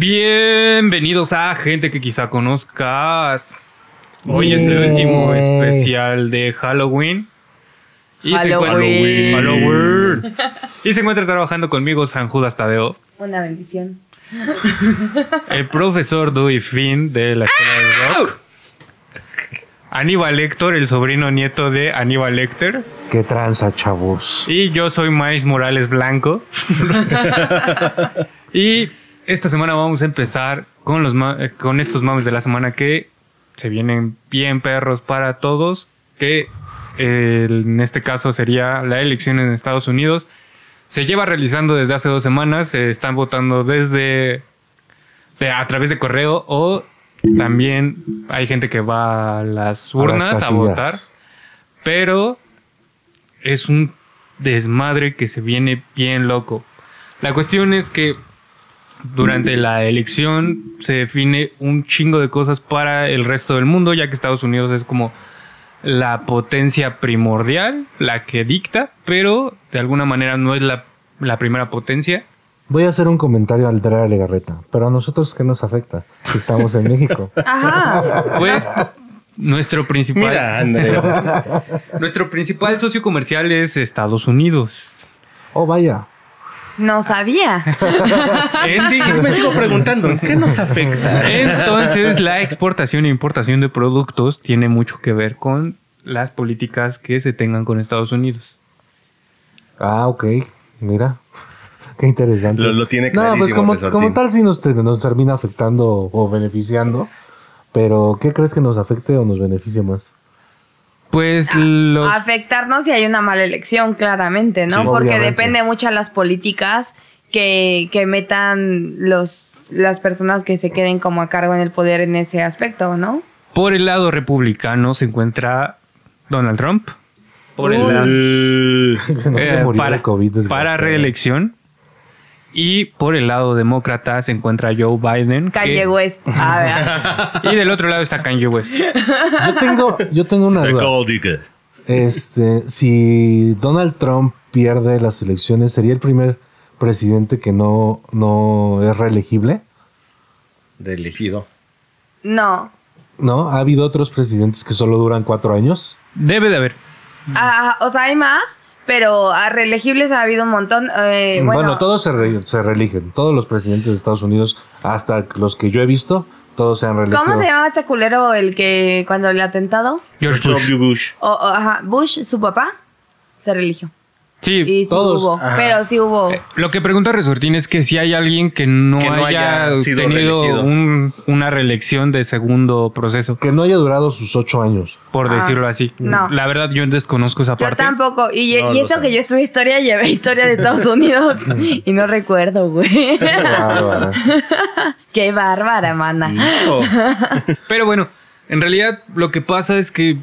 Bienvenidos a gente que quizá conozcas. Hoy es el último especial de Halloween. Y se encuentra Halloween. Halloween. Y se encuentra trabajando conmigo San Judas Tadeo, Una bendición. el profesor Dewey Finn de la escuela de rock. Aníbal Lector, el sobrino nieto de Aníbal Lecter. Qué tranza, chavos. Y yo soy Miles Morales Blanco. y esta semana vamos a empezar con, los eh, con estos mames de la semana que se vienen bien perros para todos. Que eh, en este caso sería la elección en Estados Unidos. Se lleva realizando desde hace dos semanas. Se están votando desde de- a través de correo o también hay gente que va a las urnas a, casillas. votar. Pero es un desmadre que se viene bien loco. La cuestión es que durante la elección se define un chingo de cosas para el resto del mundo, ya que Estados Unidos es como la potencia primordial, la que dicta, pero de alguna manera no es la, la primera potencia. Voy a hacer un comentario al Drea Legarreta, pero a nosotros qué nos afecta si estamos en México. Ajá. Pues nuestro principal, Mira, nuestro principal socio comercial es Estados Unidos. Oh, vaya. No sabía. Es- Sí, me sigo preguntando, ¿qué nos afecta? Entonces, la exportación e importación de productos tiene mucho que ver con las políticas que se tengan con Estados Unidos. Ah, ok. Mira. Qué interesante. Lo- lo tiene No, pues como, tal sí nos, nos termina afectando o beneficiando. Pero, ¿qué crees que nos afecte o nos beneficie más? Pues los... Afectarnos si hay una mala elección, claramente, ¿no? Sí, Porque obviamente. depende mucho de las políticas que, que metan los, las personas que se queden como a cargo en el poder en ese aspecto, ¿no? Por el lado republicano se encuentra Donald Trump. Por el lado... Se eh, murió para, COVID. para reelección. Y por el lado demócrata se encuentra Joe Biden. que- Kanye West. A ver. Y del otro lado está Kanye West. Yo tengo, yo tengo una duda. Este, si Donald Trump pierde las elecciones, ¿sería el primer presidente que no, no es reelegible? Reelegido. No. ¿No? ¿Ha habido otros presidentes que solo duran cuatro años? Debe de haber. Ah, o sea, hay más, pero a reelegibles ha habido un montón. Eh, bueno, bueno, todos se, re- se reeligen. Todos los presidentes de Estados Unidos, hasta los que yo he visto, todos se han reelegido. ¿Cómo se llama este culero el que cuando el atentado? George Bush. W. Bush. O, o, ajá, Bush, su papá, se religió. Sí, Y sí todos, hubo, pero sí hubo. Lo que pregunta Resortín es que si hay alguien que no, Que no haya, haya sido tenido un- una reelección de segundo proceso, Que no haya durado sus ocho años. por Ah, decirlo así. no. La verdad, yo desconozco esa Yo parte. tampoco. Y, No y lo eso sé. que yo estudié historia, llevé historia de Estados Unidos. y no recuerdo, güey. Bárbara. Qué bárbara, mana. Pero bueno, en realidad lo que pasa es que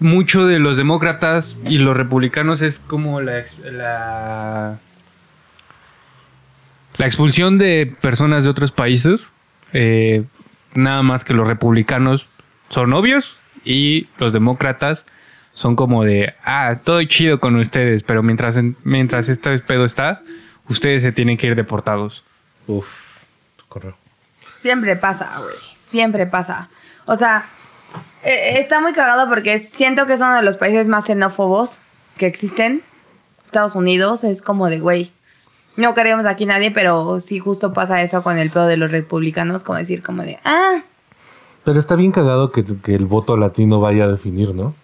mucho de los demócratas y los republicanos es como la, la, la expulsión de personas de otros países. Eh, nada más que los republicanos son obvios y los demócratas son como de, ah, todo chido con ustedes, pero mientras, mientras este pedo está, ustedes se tienen que ir deportados. Uf. Correo. Siempre pasa, güey. Siempre pasa. O sea, eh, está muy cagado porque siento que es uno de los países más xenófobos que existen. Estados Unidos es como de, güey, no queremos aquí nadie, pero sí justo pasa eso con el pedo de los republicanos, como decir, como de, ah, Pero está bien cagado que, que el voto latino vaya a definir, ¿no?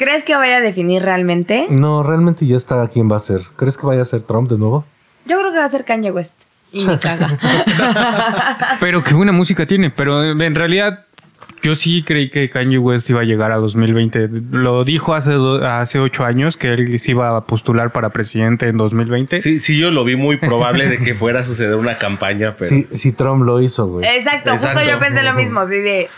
¿crees que vaya a definir realmente? No, realmente ya está quién va a ser. ¿Crees que vaya a ser Trump de nuevo? Yo creo que va a ser Kanye West. Y me caga. Pero qué buena música tiene. Pero en realidad, yo sí creí que Kanye West iba a llegar a 2020. Lo dijo hace, do- hace ocho años que él se iba a postular para presidente en 2020. Sí, sí, yo lo vi muy probable de que fuera a suceder una campaña, pero... Sí, sí, Trump lo hizo, güey. Exacto, Exacto. justo yo pensé lo mismo, así de...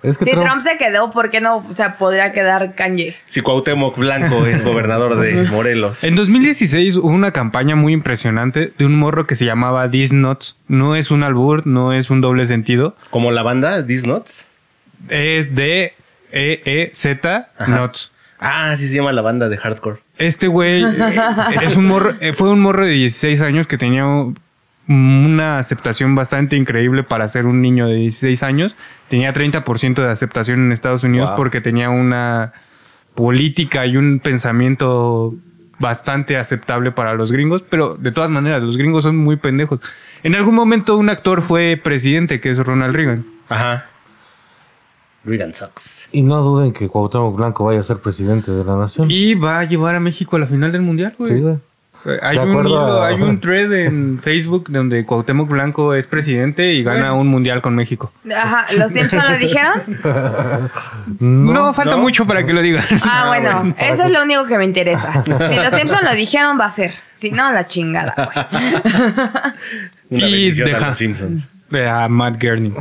Es que Si Trump, Trump se quedó, ¿por qué no o sea, podría quedar Kanye? Si Cuauhtémoc Blanco es gobernador de Morelos. En 2016 hubo una campaña muy impresionante de un morro que se llamaba These Nuts. No es un albur, no es un doble sentido. Como la banda These Nuts. Es de E E Z Ajá. Nuts. Ah, sí se llama la banda de hardcore. Este güey eh, es un morro, eh, fue un morro de 16 años que tenía una aceptación bastante increíble para ser un niño de 16 años. Tenía 30% de aceptación en Estados Unidos Wow. porque tenía una política y un pensamiento bastante aceptable para los gringos, pero de todas maneras, los gringos son muy pendejos. En algún momento un actor fue presidente, que es Ronald Reagan. Ajá. Reagan sucks. y no duden que Cuauhtémoc Blanco vaya a ser presidente de la nación. Y va a llevar a México a la final del Mundial, güey. Sí, güey. Eh, Hay un, hilo, a- hay un thread en Facebook donde Cuauhtémoc Blanco es presidente y gana un mundial con México. Ajá, ¿los Simpson lo dijeron? No, falta no. mucho para que lo digan. Ah, bueno, eso es lo único que me interesa. Si los Simpson lo dijeron, va a ser. Si no, la chingada, güey. Una Y bendición a deja- los Simpsons. A Matt Gurney.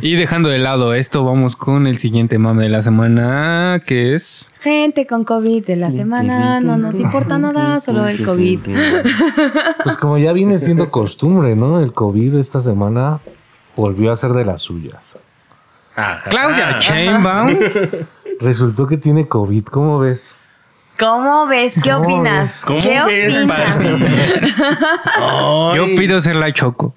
Y dejando de lado esto, vamos con el siguiente mame de la semana, que es... Gente con COVID de la semana, no nos importa nada, solo el COVID. Pues como ya viene siendo costumbre, ¿no? El COVID esta semana volvió a ser de las suyas. Ajá. Claudia Ah. Sheinbaum. Resultó que tiene COVID, ¿cómo ves? ¿Cómo ves? ¿Qué ¿Cómo opinas? ¿Cómo ¿Qué ves, opinas? papi? Yo pido ser la Choco.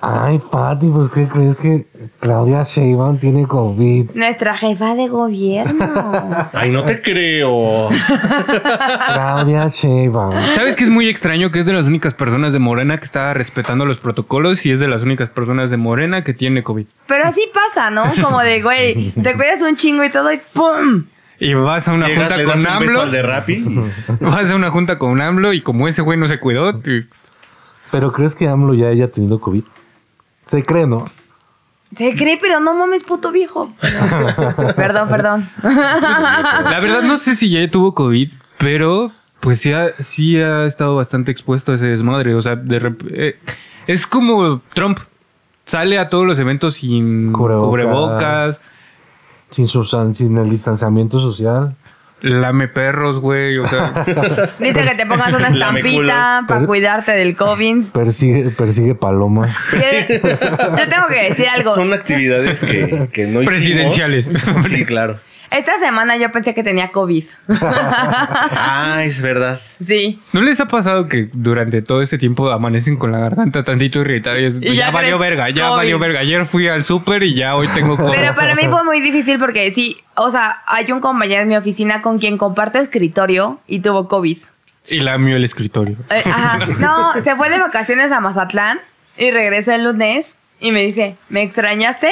Ay, Pati, pues ¿qué crees que Claudia Sheinbaum tiene COVID? Nuestra jefa de gobierno. Ay, no te creo. Claudia Sheinbaum. ¿Sabes que es muy extraño? Que es de las únicas personas de Morena que está respetando los protocolos y es de las únicas personas de Morena que tiene COVID. Pero así pasa, ¿no? Como de, güey, te cuidas un chingo y todo y ¡pum! Y vas a una Llegas, junta con un AMLO. al de Rappi. Vas a una junta con AMLO y como ese güey no se cuidó, te- ¿Pero crees que AMLO ya haya tenido COVID? Se cree, ¿no? Se cree, pero no mames, puto viejo. Perdón, perdón. La verdad no sé si ya tuvo COVID, pero pues sí ha, sí ha estado bastante expuesto a ese desmadre. O sea, de rep- eh, es como Trump. Sale a todos los eventos sin Cubrebocas. cubrebocas, Sin, su, sin el distanciamiento social. lame perros, güey. O sea, Dice que te pongas una estampita para cuidarte del COVID. Persigue, persigue palomas. Yo, yo tengo que decir algo. Son actividades que, que no hicimos. Presidenciales. Sí, claro. Esta semana yo pensé que tenía COVID. Ah, es verdad. Sí. ¿no les ha pasado que durante todo este tiempo amanecen con la garganta tantito irritada y, es, Y ya, ya valió verga, ya COVID. valió verga? Ayer fui al súper y ya hoy tengo COVID. Pero para mí fue muy difícil porque sí, o sea, hay un compañero en mi oficina con quien comparto escritorio y tuvo COVID. Y lamió el escritorio. Eh, ajá. No, se fue de vacaciones a Mazatlán y regresó el lunes y me dice, ¿me extrañaste?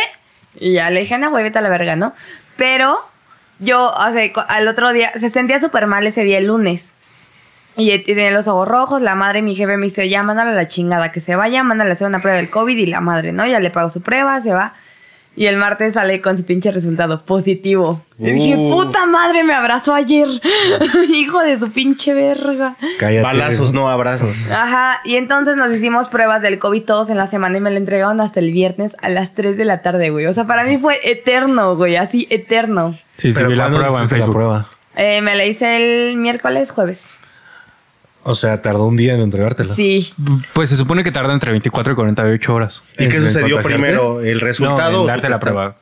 Y ya le dije, no, güey, vete a la verga, ¿no? Pero yo, o sea, al otro día, se sentía súper mal ese día, el lunes. Y eh, tenía los ojos rojos, la madre mi jefe me dice, ya, mándale a la chingada, que se vaya, mándale a hacer una prueba del COVID y la madre, ¿no? Ya le pago su prueba, se va. Y el martes sale con su pinche resultado positivo. Y dije, Uh. puta madre, me abrazó ayer. Hijo de su pinche verga. Cállate. Balazos, no abrazos. Ajá, y entonces nos hicimos pruebas del COVID todos en la semana y me la entregaron hasta el viernes a las 3 de la tarde, güey. O sea, para mí fue eterno, güey, así eterno. Sí, sí, Pero vi la ¿cuándo prueba en la prueba? Eh, me la hice el miércoles, jueves. O sea, tardó un día en entregártela. Sí. Pues se supone que tarda entre 24 y 48 horas. ¿Y qué ¿En sucedió primero? ¿El resultado? No, en darte la prueba.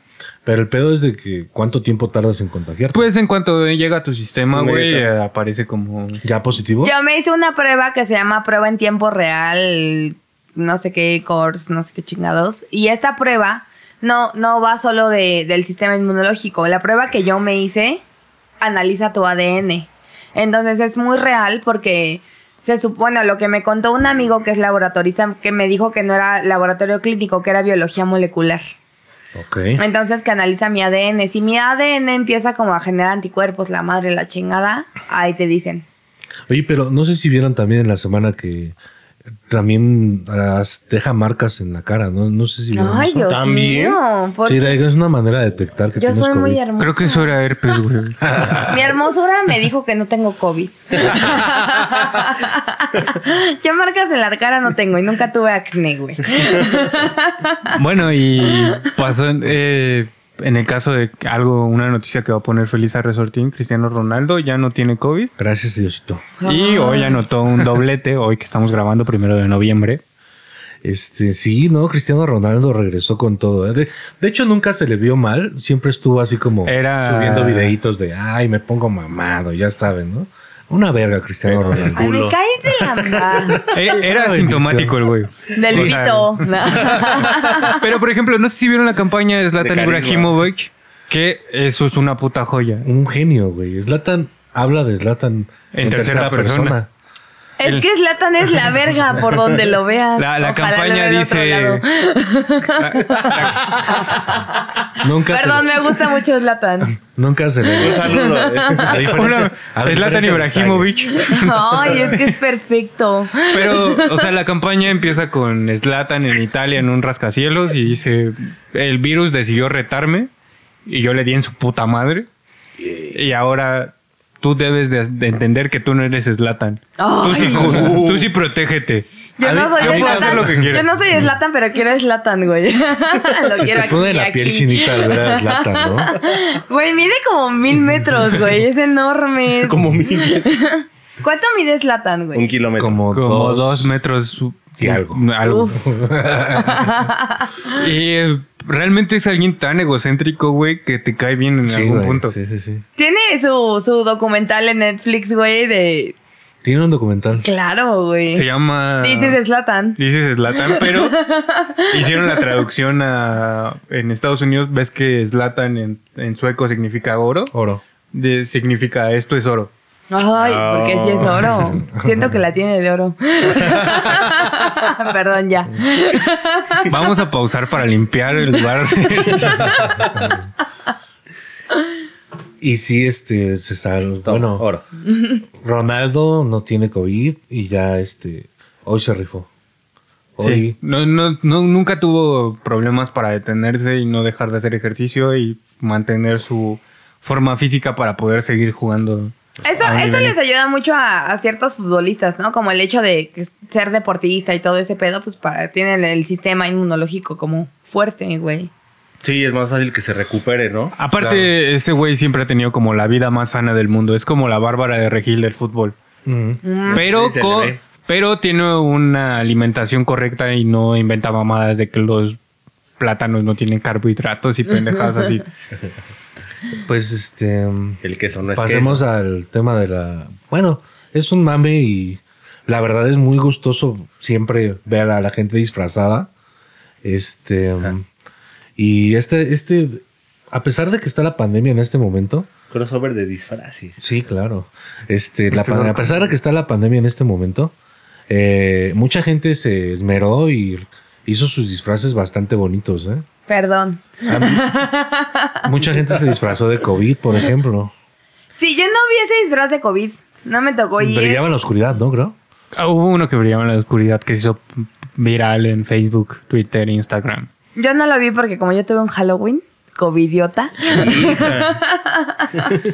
Pero el pedo es de que cuánto tiempo tardas en contagiarte. Pues en cuanto llega a tu sistema, güey, aparece como... ¿Ya positivo? Yo me hice una prueba que se llama prueba en tiempo real, no sé qué course, no sé qué chingados. Y esta prueba no, no va solo de- del sistema inmunológico. La prueba que yo me hice analiza tu ADN. Entonces es muy real porque se supone, lo que me contó un amigo que es laboratorista, que me dijo que no era laboratorio clínico, que era biología molecular. Ok. Entonces que analiza mi ADN. Si mi ADN empieza como a generar anticuerpos, la madre, la chingada, ahí te dicen. Oye, pero no sé si vieron también en la semana que también ah, deja marcas en la cara, ¿no? No sé si vieron Ay. Dios ¿También? mío. ¿por Sí, es una manera de detectar que Yo tienes soy muy hermosa. Creo que eso era herpes, güey. Mi hermosura me dijo que no tengo COVID. Yo marcas en la cara no tengo y nunca tuve acné, güey. Bueno, y pasó en, eh, en el caso de algo, una noticia que va a poner feliz a Resortín, Cristiano Ronaldo ya no tiene COVID. Gracias, Diosito. Y hoy anotó un doblete, hoy que estamos grabando primero de noviembre. Este, sí, no, Cristiano Ronaldo regresó con todo. ¿eh? De, de hecho, nunca se le vio mal. Siempre estuvo así como Era- subiendo videitos de, ay, me pongo mamado, ya saben, ¿no? Una verga, Cristiano Ronaldo. Ay, me caes de la. Eh, Era Una sintomático el güey. Del pito. Pero, por ejemplo, no sé si vieron la campaña de Zlatan. Ibrahimovic, que eso es una puta joya. Un genio, güey. Zlatan habla de Zlatan En tercera persona. Es que Slatan es la verga por donde lo veas. La, campaña dice... Nunca Perdón, se, me gusta mucho Slatan. nunca se le Un saludo. ¿eh? A Zlatan Ibrahimovic. Ay, es que es perfecto. Pero, o sea, la campaña empieza con Zlatan en Italia en un rascacielos y dice, el virus decidió retarme y yo le di en su puta madre. Y ahora tú debes de, de entender que tú no eres Zlatan. Tú sí, cu- tú sí protégete. Yo no soy Slatan. lo que quiera. Yo no soy Slatan, pero quiero Slatan, güey. Lo Se quiero te pone aquí, la piel aquí. chinita al ver a Zlatan, ¿no? Güey, mide como mil metros, güey. Es enorme. Como mil. ¿Cuánto mide Slatan, güey? Un kilómetro. Como, Como dos, dos, metros y algo. algo. Y realmente es alguien tan egocéntrico, güey, que te cae bien en Sí, algún güey, punto. Sí, sí, sí. Tiene su, su documental en Netflix, güey, de... Tiene un documental. Claro, güey. Se llama... Dices Slatan. Dices Slatan, pero hicieron la traducción a, en Estados Unidos. Ves que Slatan en, en sueco significa oro. Oro. De- significa esto es oro. Ay, porque sí es oro. Siento que la tiene de oro. Perdón, ya. Vamos a pausar para limpiar el lugar. Y sí, este, se sal... Todo, Bueno, oro. Ronaldo no tiene COVID y ya, este, hoy se rifó. Hoy, Sí. No, no, no, nunca tuvo problemas para detenerse y no dejar de hacer ejercicio y mantener su forma física para poder seguir jugando. Eso, eso les ayuda mucho a, a ciertos futbolistas, ¿no? Como el hecho de que ser deportista y todo ese pedo, pues para tienen el sistema inmunológico como fuerte, güey. Sí, es más fácil que se recupere, ¿no? Aparte, ese güey siempre ha tenido como la vida más sana del mundo. Es como la Bárbara de Regil del fútbol. Ujú. Pero, Sí, pero tiene una alimentación correcta y no inventa mamadas de que los plátanos no tienen carbohidratos y pendejadas así. Pues, este... El queso no es Pasemos queso. al tema de la... Bueno, es un mame y la verdad es muy gustoso siempre ver a la gente disfrazada. Este... y este, este... A pesar de que está la pandemia en este momento, Crossover de disfraces. Sí, claro. Este, la pan- a pesar de que está la pandemia en este momento, eh, mucha gente se esmeró y hizo sus disfraces bastante bonitos. ¿eh? Perdón. Mucha gente se disfrazó de COVID, por ejemplo. Sí, yo no vi ese disfraz de COVID. No me tocó ir. Brillaba en la oscuridad, ¿no? Creo. Ah, Hubo uno que brillaba en la oscuridad que se hizo viral en Facebook, Twitter, Instagram. Yo no lo vi porque como yo tuve un Halloween, covidiota.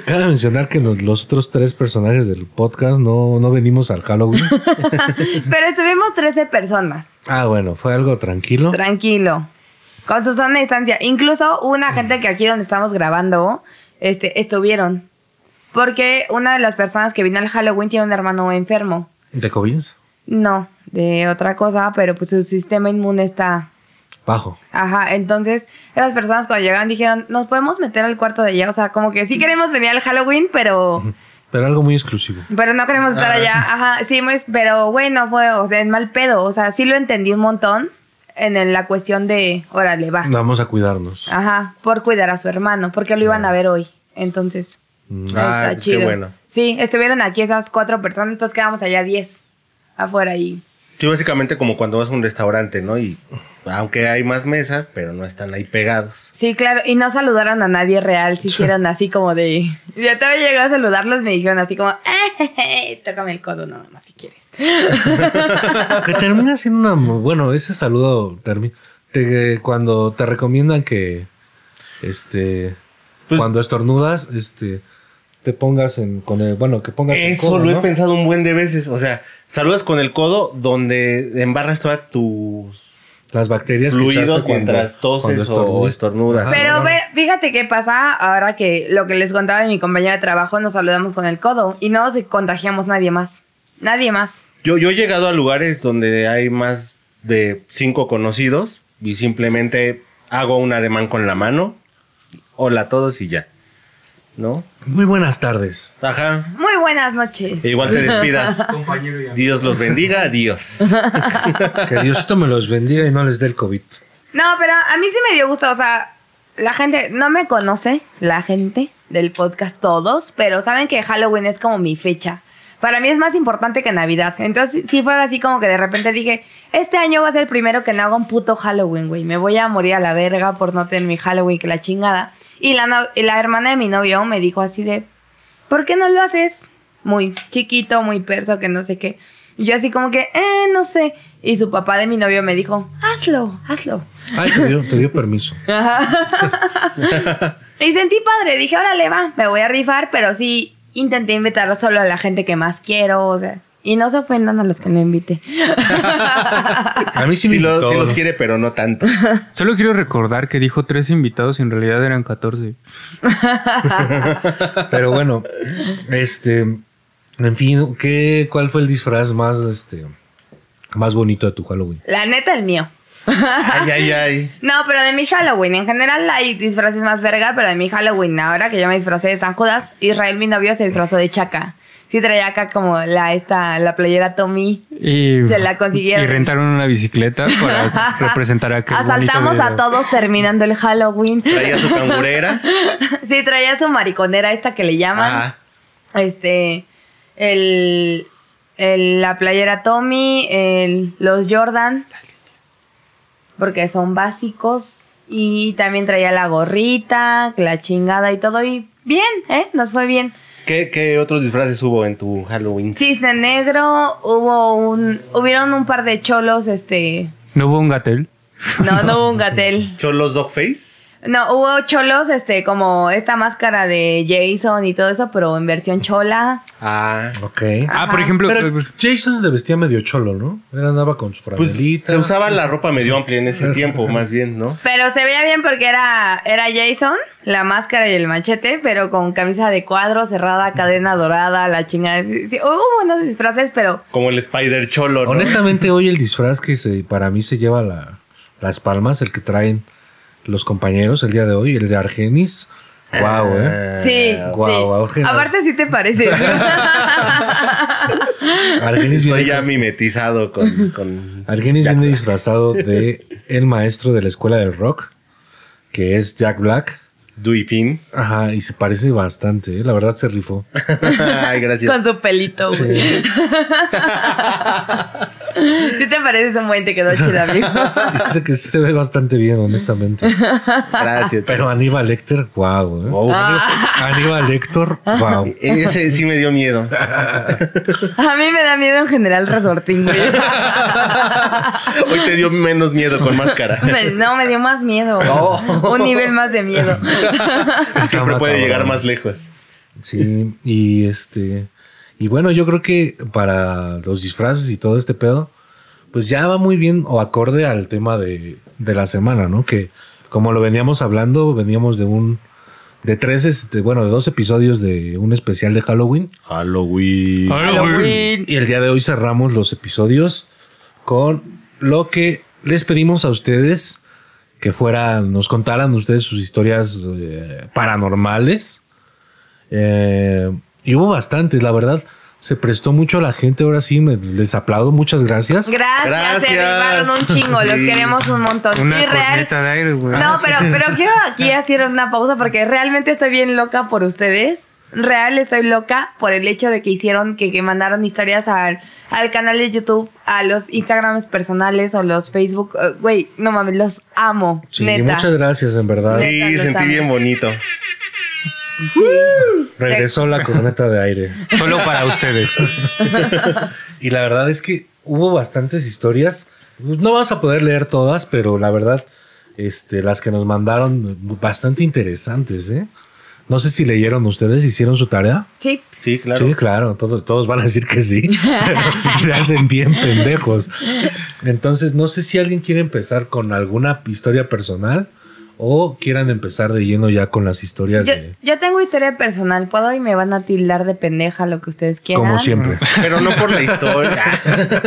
Cabe mencionar que nos- los otros tres personajes del podcast no, no venimos al Halloween. Pero estuvimos 13 personas. Ah, bueno, fue algo tranquilo. Tranquilo. Con su sana distancia. Incluso una gente que aquí donde estamos grabando, este, estuvieron. Porque una de las personas que vino al Halloween tiene un hermano enfermo. ¿De COVID? No, de otra cosa, pero pues su sistema inmune está... Bajo. Ajá, entonces esas personas cuando llegaron dijeron, nos podemos meter al cuarto de allá. O sea, como que sí queremos venir al Halloween, pero... Pero algo muy exclusivo. Pero no queremos estar allá. Ajá, sí, muy- pero bueno, fue, o sea, en mal pedo. O sea, sí lo entendí un montón en el- la cuestión de, órale, va. Vamos a cuidarnos. Ajá, por cuidar a su hermano, porque lo iban a ver hoy. Entonces, Mm. Ah, está qué chido. bueno. Sí, estuvieron aquí esas cuatro personas, entonces quedamos allá diez afuera y Sí, básicamente como cuando vas a un restaurante, ¿no? Y aunque hay más mesas, pero no están ahí pegados. Sí, claro, y no saludaron a nadie real, se hicieron así como de... Yo todavía llegué a saludarlos, me dijeron así como, "Eh, tócame el codo nada más si quieres. Que termina siendo una. Bueno, ese saludo termina. cuando te recomiendan que. Este. Pues- cuando estornudas, este. Te pongas en. Con el, bueno, que pongas el Eso codo, lo ¿no? he pensado un buen de veces. O sea, saludas con el codo donde embarras todas tus Las bacterias que fluidos cuando- mientras toses cuando o estornudas. Ajá. Pero ve, fíjate qué pasa ahora que lo que les contaba de mi compañero de trabajo, nos saludamos con el codo y no nos contagiamos nadie más. Nadie más. Yo, yo he llegado a lugares donde hay más de cinco conocidos y simplemente hago un ademán con la mano. Hola a todos y ya. ¿No? Muy buenas tardes. Ajá. Muy buenas noches. E igual te despidas. Compañero y amigo. Dios los bendiga. Adiós. Que Diosito me los bendiga y no les dé el COVID. No, pero a mí sí me dio gusto, o sea, la gente no me conoce, la gente del podcast todos, pero saben que Halloween es como mi fecha. Para mí es más importante que Navidad. Entonces sí fue así como que de repente dije, este año va a ser el primero que no haga un puto Halloween, güey. Me voy a morir a la verga por no tener mi Halloween que la chingada. Y la, no- la hermana de mi novio me dijo así de, ¿por qué no lo haces? Muy chiquito, muy perso, que no sé qué. Y yo así como que, eh, no sé. Y su papá de mi novio me dijo, hazlo, hazlo. Ay, te dio, te dio permiso. Y sentí padre, dije, órale, va, me voy a rifar, pero sí intenté invitar solo a la gente que más quiero, o sea, y no se ofendan a los que no invité. A mí sí me lo- los quiere, pero no tanto. Solo quiero recordar que dijo tres invitados y en realidad eran 14. Pero bueno, este. En fin, ¿qué, ¿cuál fue el disfraz más, este, más bonito de tu Halloween? La neta, el mío. Ay, ay, ay. No, pero de mi Halloween, en general hay disfraces más verga, pero de mi Halloween, ahora que yo me disfracé de San Judas, Israel, mi novio, se disfrazó de Chaca. Sí traía acá como la, esta, la playera Tommy. Y, Se la consiguieron. Y rentaron una bicicleta para representar a que Asaltamos a todos terminando el Halloween. Traía su cangurera. Sí, traía su mariconera esta que le llaman. Ah, Este, el, el- la playera Tommy, el, los Jordan, porque son básicos. Y también traía la gorrita, la chingada y todo. Y bien, ¿eh? Nos fue bien. ¿Qué, ¿Qué otros disfraces hubo en tu Halloween? Cisne negro, hubo un, hubieron un par de cholos, este, ¿No hubo un gatel? no, no hubo un gatel. ¿Cholos Dogface? No, hubo cholos, este, como esta máscara de Jason y todo eso, pero en versión chola. Ah. Ok. Ah, por ejemplo, Pero pues, Jason se vestía medio cholo, ¿no? Él andaba con su Pues franelita. se usaba la ropa medio amplia en ese tiempo, más bien, ¿no? Pero se veía bien porque era, era Jason, la máscara y el machete, pero con camisa de cuadro, cerrada, cadena dorada, la chingada. Sí, sí, hubo buenos disfraces, pero Como el Spider Cholo, ¿no? Honestamente, hoy el disfraz que se, para mí se lleva la- las palmas, el que traen los compañeros el día de hoy, el de Argenis. Wow, eh. sí, guau, sí. guau, genial. Aparte sí te parece. Argenis Estoy ya con- mimetizado con... con... Argenis Jack viene Black. disfrazado de el maestro de la escuela del rock, que es Jack Black. Dewey Finn. Ajá, y se parece bastante, eh. la verdad se rifó. Ay, gracias. con su pelito, güey. Sí te pareces un buen, te quedó chido, amigo. Dice que se ve bastante bien, honestamente. Gracias. Pero Aníbal Lecter, wow, eh. Oh, Aníbal Lector, wow. Ese sí me dio miedo. A mí me da miedo en general resortín, güey. Hoy te dio menos miedo con máscara. No, me dio más miedo. Oh. Un nivel más de miedo. Siempre puede llegar más lejos. Sí, y este. Y bueno, yo creo que para los disfraces y todo este pedo, pues ya va muy bien o acorde al tema de, de la semana, ¿no? Que como lo veníamos hablando, veníamos de un. de tres, este, bueno, de dos episodios de un especial de Halloween. Halloween. Halloween. Y el día de hoy cerramos los episodios con lo que les pedimos a ustedes que fueran, nos contaran ustedes sus historias eh, paranormales. Eh, y hubo bastantes, la verdad. Se prestó mucho a la gente, ahora sí, me- les aplaudo, muchas gracias. Gracias, se Gracias. rifaron un chingo, los queremos un montón. Una y real. corneta de aire, güey. No, pero, pero quiero aquí hacer una pausa porque realmente estoy bien loca por ustedes. real estoy loca por el hecho de que hicieron, que, que mandaron historias al, al canal de YouTube, a los Instagrams personales o los Facebook. eh, Güey, no mames, los amo. Sí, neta. muchas gracias, en verdad. Neta, Sí, sentí amo. bien bonito. Regresó la corneta de aire. Solo para ustedes. Y la verdad es que hubo bastantes historias. Pues, No vamos a poder leer todas, pero la verdad, este, las que nos mandaron, bastante interesantes, ¿eh? No sé si leyeron ustedes, hicieron su tarea. Sí. Sí, claro. Sí, claro, todos, todos van a decir que sí. pero se hacen bien pendejos. Entonces, no sé si alguien quiere empezar con alguna historia personal o quieran empezar de lleno ya con las historias Yo, de. yo tengo historia personal, puedo y me van a tildar de pendeja lo que ustedes quieran. Como siempre. Pero no por la historia.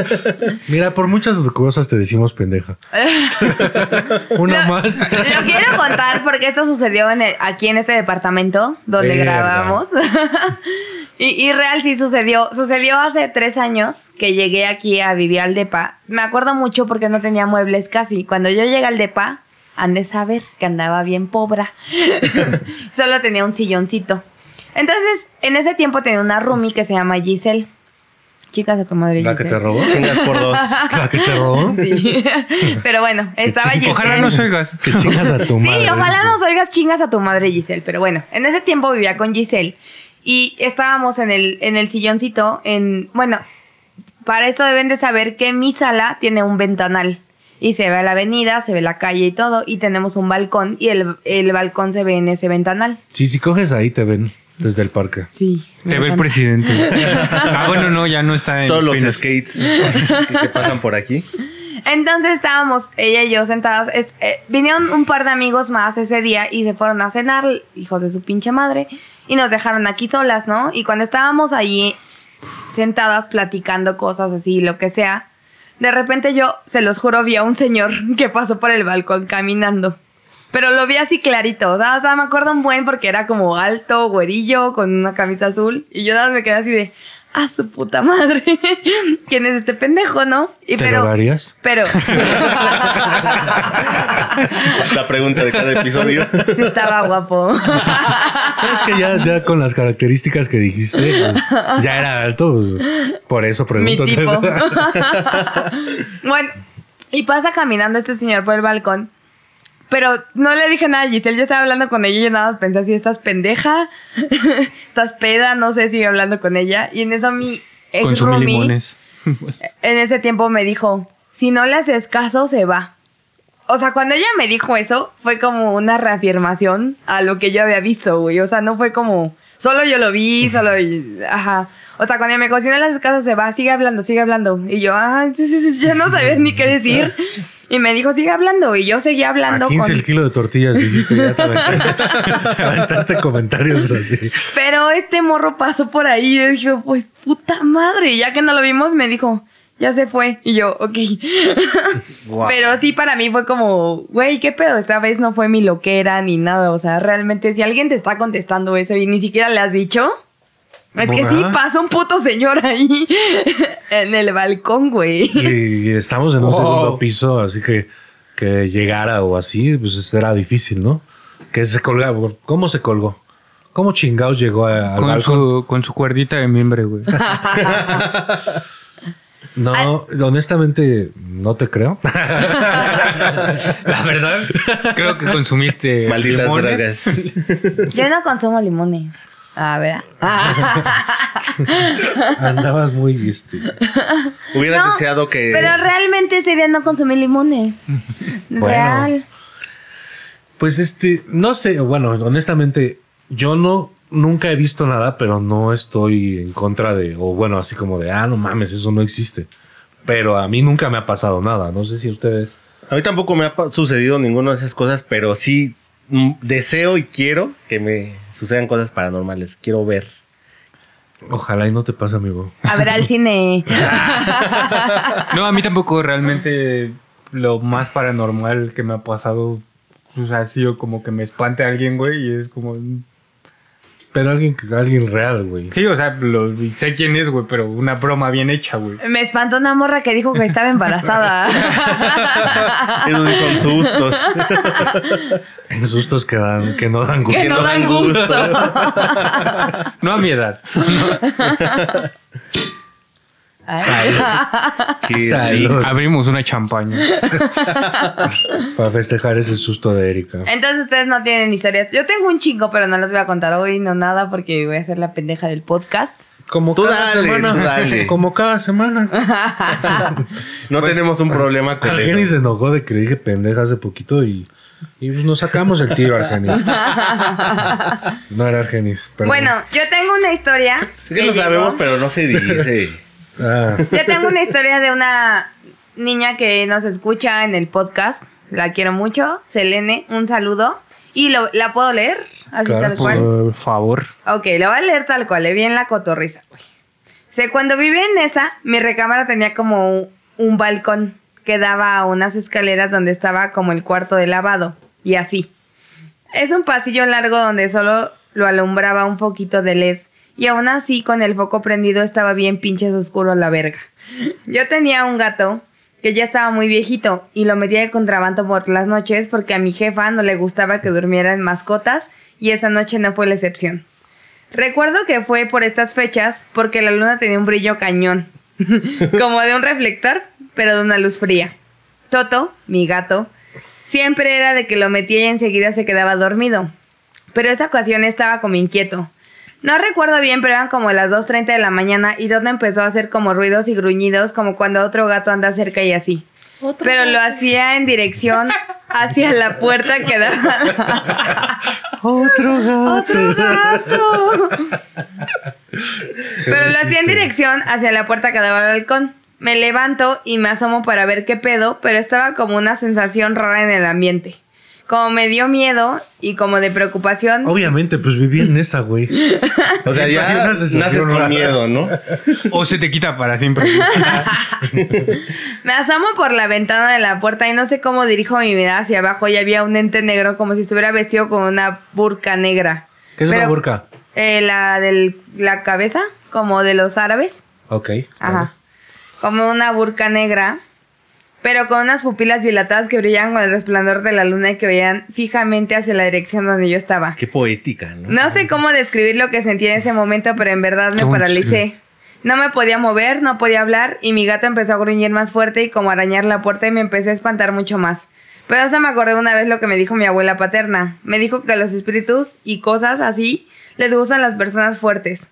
Mira, por muchas cosas te decimos pendeja. Una Lo- más. Lo quiero contar porque esto sucedió en el- aquí en este departamento donde grabamos. y, y real sí sucedió. Sucedió hace tres años que llegué aquí a vivir al DEPA. Me acuerdo mucho porque no tenía muebles casi. Cuando yo llegué al DEPA, han de saber que andaba bien pobre. Solo tenía un silloncito. Entonces, en ese tiempo tenía una roomie que se llama Giselle. Chicas a tu madre La que Giselle. te robó. Chingas por dos. La que te robó. Sí. Pero bueno, estaba Giselle. Ojalá nos oigas. Que chingas a tu madre. Sí, ojalá nos oigas chingas a tu madre Giselle. Pero bueno, en ese tiempo vivía con Giselle. Y estábamos en el, en el silloncito. En, bueno, para eso deben de saber que mi sala tiene un ventanal. Y se ve la avenida, se ve la calle y todo. Y tenemos un balcón. Y el, el balcón se ve en ese ventanal. Sí, si coges ahí te ven desde el parque. Sí. Te ve el presidente. Ah, bueno, no, ya no está en Todos los Pinas. skates que te pasan por aquí. Entonces estábamos ella y yo sentadas. Es- eh, vinieron un par de amigos más ese día y se fueron a cenar, hijos de su pinche madre, y nos dejaron aquí solas, ¿no? Y cuando estábamos ahí sentadas platicando cosas así, lo que sea, de repente yo, se los juro, vi a un señor que pasó por el balcón caminando. Pero lo vi así clarito, o sea, o sea, me acuerdo un buen porque era como alto, güerillo, con una camisa azul. Y yo nada más me quedé así de, a su puta madre, ¿quién es este pendejo, no? Y ¿Te lo darías? pero La pregunta de cada episodio. sí estaba guapo. Es que ya, ya con las características que dijiste, pues, ya era alto. pues, por eso Mi pregunto. tipo. bueno, y pasa caminando este señor por el balcón. Pero no le dije nada a Giselle. Yo estaba hablando con ella y yo nada más pensé así, ¿estás pendeja? ¿Estás peda? No sé, sigue hablando con ella. Y en eso mi ex roomie, en ese tiempo me dijo, si no le haces caso, se va. O sea, cuando ella me dijo eso, fue como una reafirmación a lo que yo había visto, güey. O sea, no fue como, solo yo lo vi, solo, ajá. O sea, cuando ella me le haces caso, se va, sigue hablando, sigue hablando. Y yo, ah, sí, sí, sí, yo no sabía ni qué decir. Y me dijo, sigue hablando. Y yo seguía A hablando 15 con... el kilo de tortillas dijiste, ya te aventaste, te aventaste comentarios así. Pero este morro pasó por ahí y yo dije, pues puta madre. Y ya que no lo vimos, me dijo, ya se fue. Y yo, ok. Pero sí, para mí fue como, güey, ¿qué pedo? Esta vez no fue mi loquera ni nada. O sea, realmente, si alguien te está contestando eso y ni siquiera le has dicho, es que sí, pasa un puto señor ahí en el balcón, güey. Y, y estamos en un Wow. segundo piso, así que que llegara o así, pues era difícil, ¿no? Que se colgaba. ¿Cómo se colgó? ¿Cómo chingados llegó a- al Con balcón? su, con su cuerdita de miembro, güey. No, honestamente, no te creo. La verdad, creo que consumiste Malditas limones. drogas. Yo no consumo limones. A ver. Andabas muy, este... Hubieras No, deseado que. Pero realmente ese día no consumí limones. Bueno. Real. Pues este, no sé, bueno, honestamente, yo no, nunca he visto nada, pero no estoy en contra de, o bueno, así como de, ah, no mames, eso no existe. Pero a mí nunca me ha pasado nada, no sé si ustedes... A mí tampoco me ha sucedido ninguna de esas cosas, pero sí deseo y quiero que me sucedan cosas paranormales. Quiero ver. Ojalá y no te pase, amigo. A ver al cine. No, a mí tampoco realmente lo más paranormal que me ha pasado o sea, ha sido como que me espante a alguien, güey, y es como... Pero alguien, alguien real, güey. Sí, o sea, lo- sé quién es, güey, pero una broma bien hecha, güey. Me espantó una morra que dijo que estaba embarazada. Esos sí son sustos. En sustos que, dan, que no dan gusto. que no dan gusto. No a mi edad. Qué Salud. Abrimos una champaña. Para festejar ese susto de Erika. Entonces ustedes no tienen historias. Yo tengo un chingo, pero no las voy a contar hoy, no nada, porque voy a ser la pendeja del podcast. Como Tú cada dale, semana. tú dale. Como cada semana. No tenemos un problema con Argenis eso. se enojó de que le dije pendeja hace poquito y, y pues nos sacamos el tiro, Argenis. No era Argenis, perdón. Bueno, yo tengo una historia. Es que lo sabemos, pero no se dice. Ah, Yo tengo una historia de una niña que nos escucha en el podcast. La quiero mucho. Selene, un saludo. Y lo- la puedo leer, así Claro, tal cual. Por favor. Ok, lo voy a leer tal cual, le vi en la cotorriza, güey. Sé, cuando viví en esa, mi recámara tenía como un, un balcón que daba a unas escaleras donde estaba como el cuarto de lavado. Y así. Es un pasillo largo donde solo lo alumbraba un foquito de LED. Y aún así, con el foco prendido, estaba bien pinches oscuro la verga. Yo tenía un gato que ya estaba muy viejito y lo metía de contrabando por las noches porque a mi jefa no le gustaba que durmiera en mascotas y esa noche no fue la excepción. Recuerdo que fue por estas fechas porque la luna tenía un brillo cañón, como de un reflector, pero de una luz fría. Toto, mi gato, siempre era de que lo metía y enseguida se quedaba dormido, pero esa ocasión estaba como inquieto. No recuerdo bien, pero eran como las 2.30 de la mañana y Toto empezó a hacer como ruidos y gruñidos como cuando otro gato anda cerca y así. Pero lo hacía en dirección hacia la puerta que daba la- otro gato. ¡Otro gato! Pero lo hacía en dirección hacia la puerta que daba al balcón. Me levanto y me asomo para ver qué pedo, pero estaba como una sensación rara en el ambiente. Como me dio miedo y como de preocupación, Obviamente, pues viví en esa, güey. O sea, ya una naces con rara. miedo, ¿no? O se te quita para siempre. me asomo por la ventana de la puerta y no sé cómo dirijo mi mirada hacia abajo y había un ente negro como si estuviera vestido con una burka negra. ¿Qué es una Pero- burka? Eh, la de la cabeza, como de los árabes. Ok. Ajá. Como una burka negra, pero con unas pupilas dilatadas que brillaban con el resplandor de la luna y que veían fijamente hacia la dirección donde yo estaba. Qué poética, ¿no? No sé cómo describir lo que sentí en ese momento, pero en verdad me paralicé. No me podía mover, no podía hablar y mi gato empezó a gruñir más fuerte y como a arañar la puerta y me empecé a espantar mucho más. Pero hasta me acordé una vez lo que me dijo mi abuela paterna. Me dijo que los espíritus y cosas así les gustan las personas fuertes.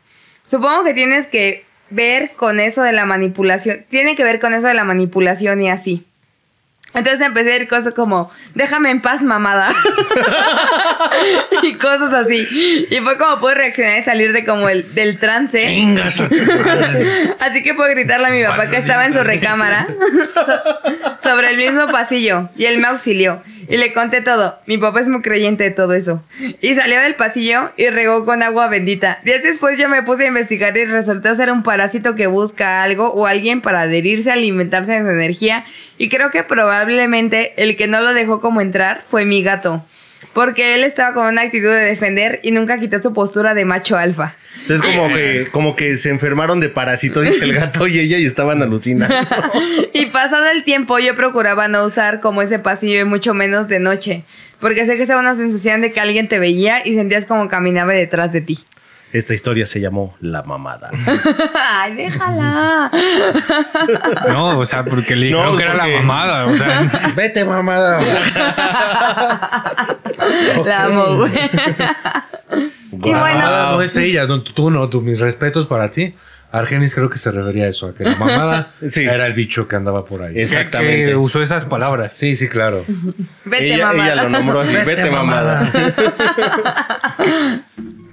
Supongo que tienes que ver con eso de la manipulación. Tiene que ver con eso de la manipulación y así. Entonces empecé a ir cosas como, déjame en paz, mamada. y cosas así. Y fue como pude reaccionar y salir de como el, del trance. Así que pude gritarle a mi papá que estaba en su recámara so- sobre el mismo pasillo y él me auxilió y le conté todo. Mi papá es muy creyente de todo eso. Y salió del pasillo y regó con agua bendita. Días después yo me puse a investigar y resultó ser un parásito que busca algo o alguien para adherirse, alimentarse de su energía y creo que probablemente el que no lo dejó como entrar fue mi gato. Porque él estaba con una actitud de defender y nunca quitó su postura de macho alfa. Es como que, como que se enfermaron de parásito, dice el gato y ella y estaban alucinando. Y pasado el tiempo yo procuraba no usar como ese pasillo y mucho menos de noche, porque sé que era una sensación de que alguien te veía y sentías como caminaba detrás de ti. Esta historia se llamó La Mamada. Ay, déjala. No, o sea, porque le No, dijeron que era la mamada. O sea, Vete, mamada. La amo, güey. y bueno, no es ella, no, tú no, tú, mis respetos para ti. Argenis creo que se refería a eso, a que la mamada Sí. era el bicho que andaba por ahí. Exactamente. que usó esas palabras. Sí, sí, claro. vete, ella, mamá. ella lo nombró así, vete, mamada.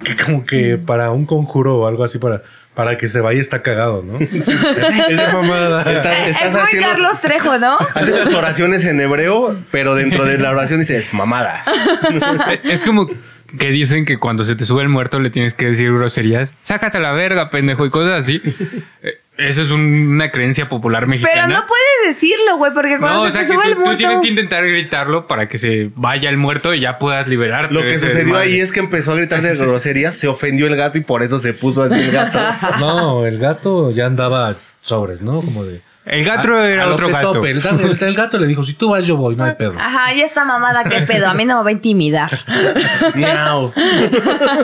Que como que para un conjuro o algo así para, para que se vaya está cagado, ¿no? Esa mamada. Estás, Es muy haciendo... Carlos Trejo, ¿no? Haces tus oraciones en hebreo, pero dentro de la oración dices mamada. Es como que dicen que cuando se te sube el muerto le tienes que decir groserías. Sácate a la verga, pendejo, y cosas así. Eso es un- una creencia popular mexicana. Pero no puedes decirlo, güey, porque cuando No, o se sea te que sube tú, el tú muerto. tienes que intentar gritarlo para que se vaya el muerto y ya puedas liberarte. Lo que sucedió ahí es que empezó a gritar de groserías, se ofendió el gato y por eso se puso así el gato. No, el gato ya andaba sobres, ¿no? Como de. El gato a- era a otro gato. tope. El, gato el- el gato le dijo: Si tú vas, yo voy, no hay pedo. Ajá, y esta mamada, qué pedo. A mí no me va a intimidar. Miau.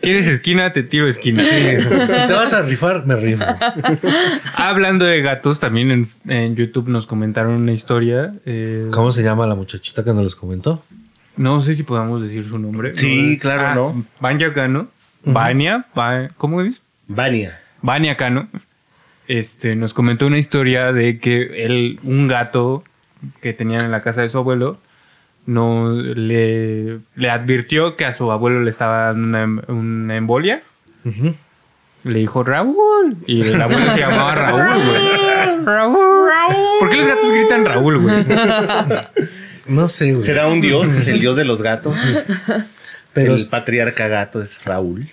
¿Quieres esquina? Te tiro esquina. si te vas a rifar, me rifo. Hablando de gatos, también en, en YouTube nos comentaron una historia. eh, ¿Cómo se llama la muchachita que nos los comentó? No sé si podamos decir su nombre. Sí, No, claro, ah, ¿no? Vanya Cano. Vania, Va- ¿cómo es? Vania. Vania Cano. Este, nos comentó una historia de que él, un gato que tenían en la casa de su abuelo, no le, le advirtió que a su abuelo le estaba dando una, em- una embolia. Le dijo Raúl. Y el abuelo se llamaba Raúl, güey. Raúl. ¿Por qué los gatos gritan Raúl, güey? No sé, güey. ¿Será un dios? El dios de los gatos. Pero el patriarca gato es Raúl.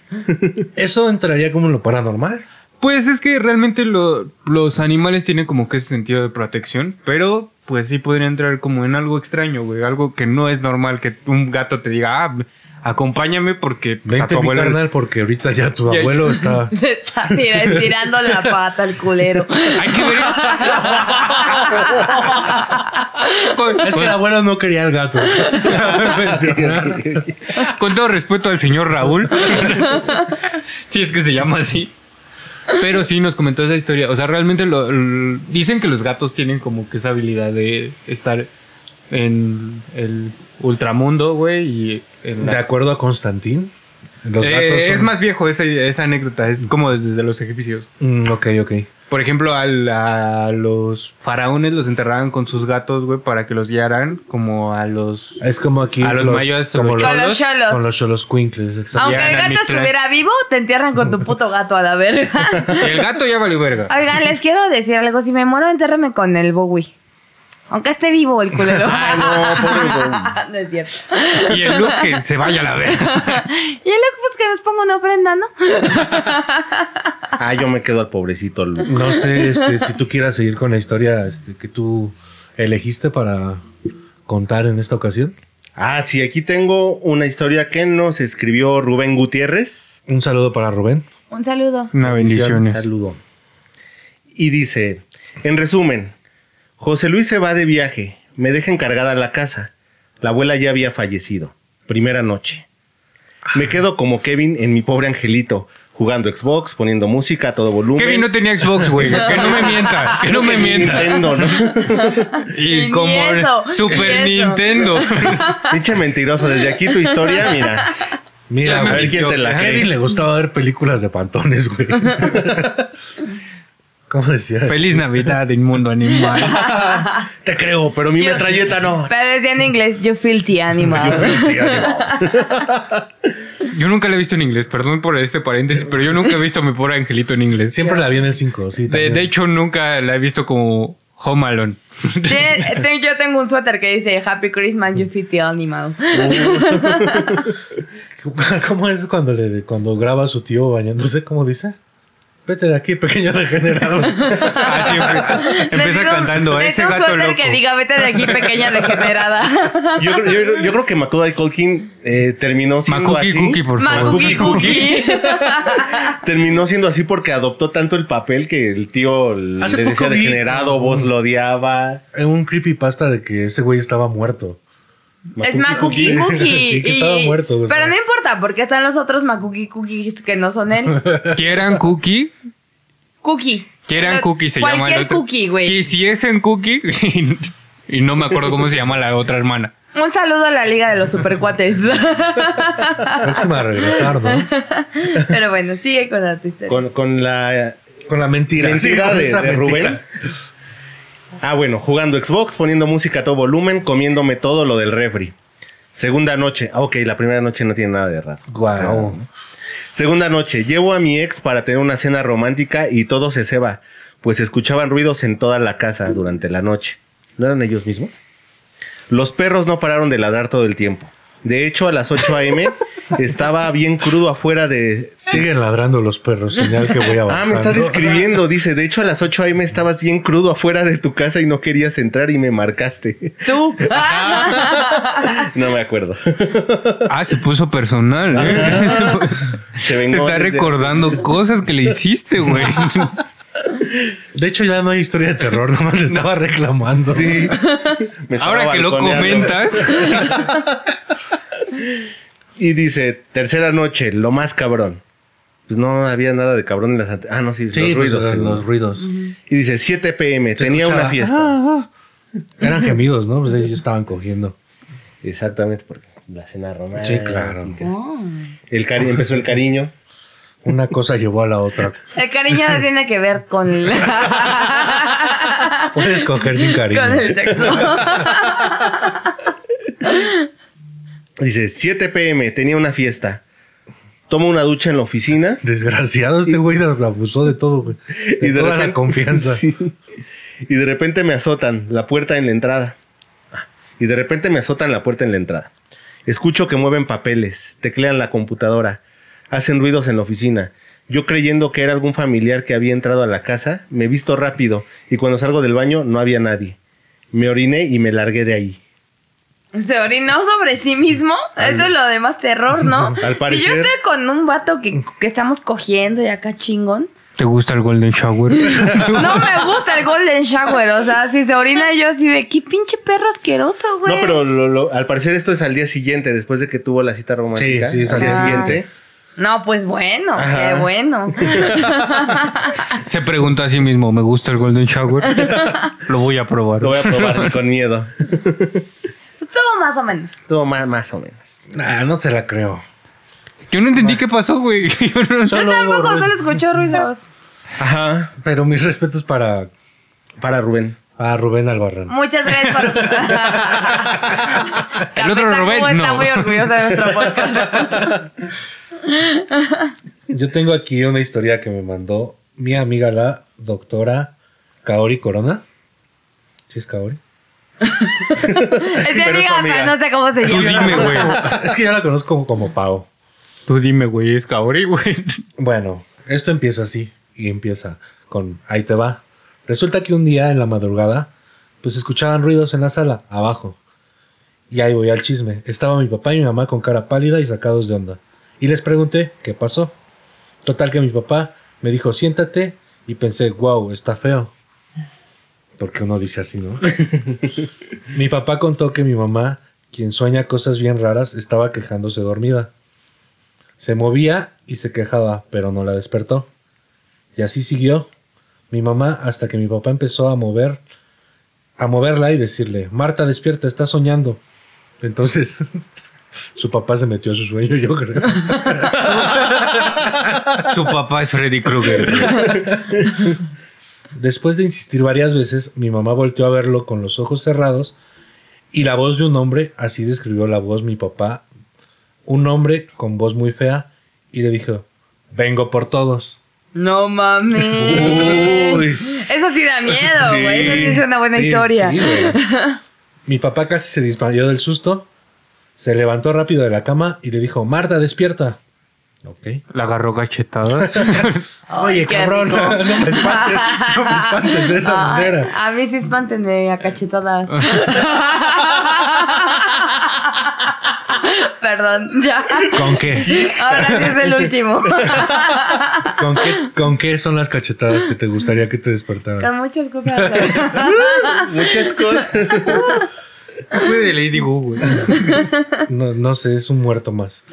eso entraría como en lo paranormal. Pues es que realmente lo- los animales tienen como que ese sentido de protección, pero pues sí podría entrar como en algo extraño, güey. Algo que no es normal que un gato te diga, ah, acompáñame porque pues, a Vente, tu mi abuelo... carnal, porque ahorita ya tu Ya- abuelo está. Se está tira- estirando la pata el culero. Hay que ver... Es que el abuelo no quería al gato. Con todo respeto al señor Raúl, si es que se llama así. Pero sí nos comentó esa historia. O sea, realmente lo, dicen que los gatos tienen como que esa habilidad de estar en el ultramundo, güey, y en la- De acuerdo a Constantín, los Eh, gatos. son- Es más viejo esa, esa anécdota, es como desde los egipcios. Mm, ok, ok. Por ejemplo, al- a los faraones los enterraban con sus gatos, güey, para que los guiaran como a los... Es como aquí. A los mayas o como los los, Con los cholos. con los cholos quinkles, exacto. Aunque el gato estuviera vivo, te entierran con tu puto gato a la verga. El gato ya valió verga. Oigan, les quiero decir algo. Si me muero, entiérreme con el Bowie. Aunque esté vivo el culero. Ay, no, pobre Bowie. no es cierto. Y el look que se vaya a la verga. Y el pues que nos ponga una ofrenda, ¿no? Ah, yo me quedo al pobrecito. Lu. No sé este, si tú quieras seguir con la historia este, que tú elegiste para contar en esta ocasión. Ah, sí, aquí tengo una historia que nos escribió Rubén Gutiérrez. Un saludo para Rubén. Un saludo. Una bendiciones. Saludo. Y dice, en resumen, José Luis se va de viaje, me deja encargada la casa. La abuela ya había fallecido. Primera noche. Me quedo como Kevin en mi pobre angelito, jugando Xbox, poniendo música a todo volumen. Kevin no tenía Xbox, güey. Que no me mienta. Que no me mienta. Nintendo, ¿no? Y como eso, Super. Nintendo. Pinche mentiroso. Desde aquí tu historia, mira. Mira, A ver quién te la a cree. Kevin le gustaba ver películas de pantones, güey. ¿Cómo decía? Feliz Navidad, inmundo animal. Te creo, pero mi Yo- metralleta no. Pero decía en inglés, you filthy animal. Yo nunca la he visto en inglés, perdón por este paréntesis, pero yo nunca he visto a mi pobre angelito en inglés. Siempre la vi en el 5, sí. De, hecho, nunca la he visto como Home Alone. Te- Yo tengo un suéter que dice Happy Christmas, you filthy animal. ¿Cómo es cuando, le, cuando graba a su tío bañándose? ¿Cómo dice? Vete de aquí, pequeño degenerado. Ah, siempre. Empieza Necesito- cantando ese necesito un gato loco. que diga, vete de aquí, pequeña degenerada. Yo, creo- yo- yo creo que Macaulay Culkin eh, terminó siendo Makuki así. Cookie, por favor. Makuki Cookie. Terminó siendo así porque adoptó tanto el papel que el tío le Hace decía poco vi- degenerado, vos lo odiaba. En un creepypasta de que ese güey estaba muerto. Es Makuki Cookie. Sí, que estaba y- muerto, o sea. Pero no importa, porque están los otros Makuki Cookies que no son él. Quieran Cookie. Cookie. Quieran Cookie se llama el Cualquier otro. cookie, güey. Y si es en Cookie. y no me acuerdo cómo se llama la otra hermana. Un saludo a la Liga de los Supercuates. Próxima a regresar, ¿no? Pero bueno, sigue con la tu historia. Con, con la Con la mentira. mentira Sí, con de, mentira. Ah, bueno, jugando Xbox, poniendo música a todo volumen, comiéndome todo lo del refri. Segunda noche. Ah, ok, la primera noche no tiene nada de errado. Guau. Segunda noche, llevo a mi ex para tener una cena romántica y todo se ceba, pues escuchaban ruidos en toda la casa durante la noche. ¿No eran ellos mismos? Los perros no pararon de ladrar todo el tiempo. De hecho, a las 8 a.m. estaba bien crudo afuera de... Siguen ladrando los perros, señal que voy avanzando. Ah, me está describiendo. Dice, de hecho, a las 8 a.m. estabas bien crudo afuera de tu casa y no querías entrar y me marcaste. Tú. No me acuerdo. Ah, se puso personal. ¿eh? Se vengó Está desde- recordando cosas que le hiciste, güey. De hecho, ya no hay historia de terror, nomás le estaba reclamando. Sí. Me estaba Ahora que lo comentas, Y dice, tercera noche, lo más cabrón. Pues no había nada de cabrón en las... ante- Ah, no, sí, Sí, los pues, ruidos. sí. los ruidos. Y dice, 7 pm, tenía escuchaba, una fiesta. "Ah, ah". Eran gemidos, ¿no? Pues ellos estaban cogiendo. Exactamente, porque la cena romántica. Sí, claro. El cari empezó el cariño. Una cosa llevó a la otra. El cariño tiene que ver con, Puedes coger sin cariño. con el sexo. Dice, 7 pm, tenía una fiesta. Tomo una ducha en la oficina. Desgraciado, este güey abusó de todo, güey. De y de toda repente, la confianza. Sí. Y de repente me azotan la puerta en la entrada. Y de repente me azotan la puerta en la entrada. Escucho que mueven papeles, teclean la computadora, hacen ruidos en la oficina. Yo creyendo que era algún familiar que había entrado a la casa, me he visto rápido y cuando salgo del baño no había nadie. Me oriné y me largué de ahí. Se orinó sobre sí mismo. Eso es lo de más terror, ¿no? Al Si yo estoy con un vato que, que estamos cogiendo y acá chingón. ¿te gusta el Golden Shower? No me gusta el golden shower. O sea, si se orina yo así de qué pinche perro asqueroso, güey. No, pero lo- lo- al parecer esto es al día siguiente, después de que tuvo la cita romántica. Sí, sí, es al día siguiente. No, pues bueno, Ajá. qué bueno. Se pregunta a sí mismo, ¿me gusta el Golden Shower? Lo voy a probar. Lo voy a probar con miedo. Pues todo más o menos. Todo más, más o menos. Nah, no se la creo. Yo no entendí qué pasó, güey. Yo no- Yo tampoco solo escucho ruidos. Ajá. Pero mis respetos para, Para Rubén. a Rubén Albarrán. Muchas gracias por. El otro Rubén, Cubo está no. muy orgulloso de nuestro podcast. Yo tengo aquí una historia que me mandó mi amiga la doctora Kaori Corona. ¿Sí es Kaori? es mi amiga, amiga. no sé cómo se Tú llama. dime, güey. Es que yo la conozco como, como Pau. Tú dime, güey, es Kaori, güey. Bueno, esto empieza así y empieza con ahí te va. Resulta que un día en la madrugada, pues escuchaban ruidos en la sala, abajo. Y ahí voy al chisme. Estaba mi papá y mi mamá con cara pálida y sacados de onda. Y les pregunté qué pasó. Total que mi papá me dijo siéntate y pensé, wow, está feo. Porque uno dice así, ¿no? mi papá contó que mi mamá, quien sueña cosas bien raras, estaba quejándose dormida. Se movía y se quejaba, pero no la despertó. Y así siguió. Mi mamá hasta que mi papá empezó a mover, a moverla y decirle, Marta, despierta, estás soñando. Entonces, su papá se metió a su sueño, yo creo. Su papá es Freddy Krueger. Después de insistir varias veces, mi mamá volteó a verlo con los ojos cerrados y la voz de un hombre, así describió la voz mi papá, un hombre con voz muy fea, y le dijo, vengo por todos. No mami. Uy. Eso sí da miedo, Sí. güey. Eso sí es una buena Sí, historia. sí. Mi papá casi se desmayó del susto. Se levantó rápido de la cama y le dijo, Marta, despierta. Ok. La agarró cachetadas. Oye, qué cabrón, rico. no, me espantes, no me espantes de esa Ay, manera. A mí sí espántenme a cachetadas. Perdón, ya. ¿Con qué? Ahora sí es el último. ¿Con qué, con qué son las cachetadas que te gustaría que te despertaran? Con muchas cosas. Muchas cosas. Fue de Lady güey. No, no sé, es un muerto más.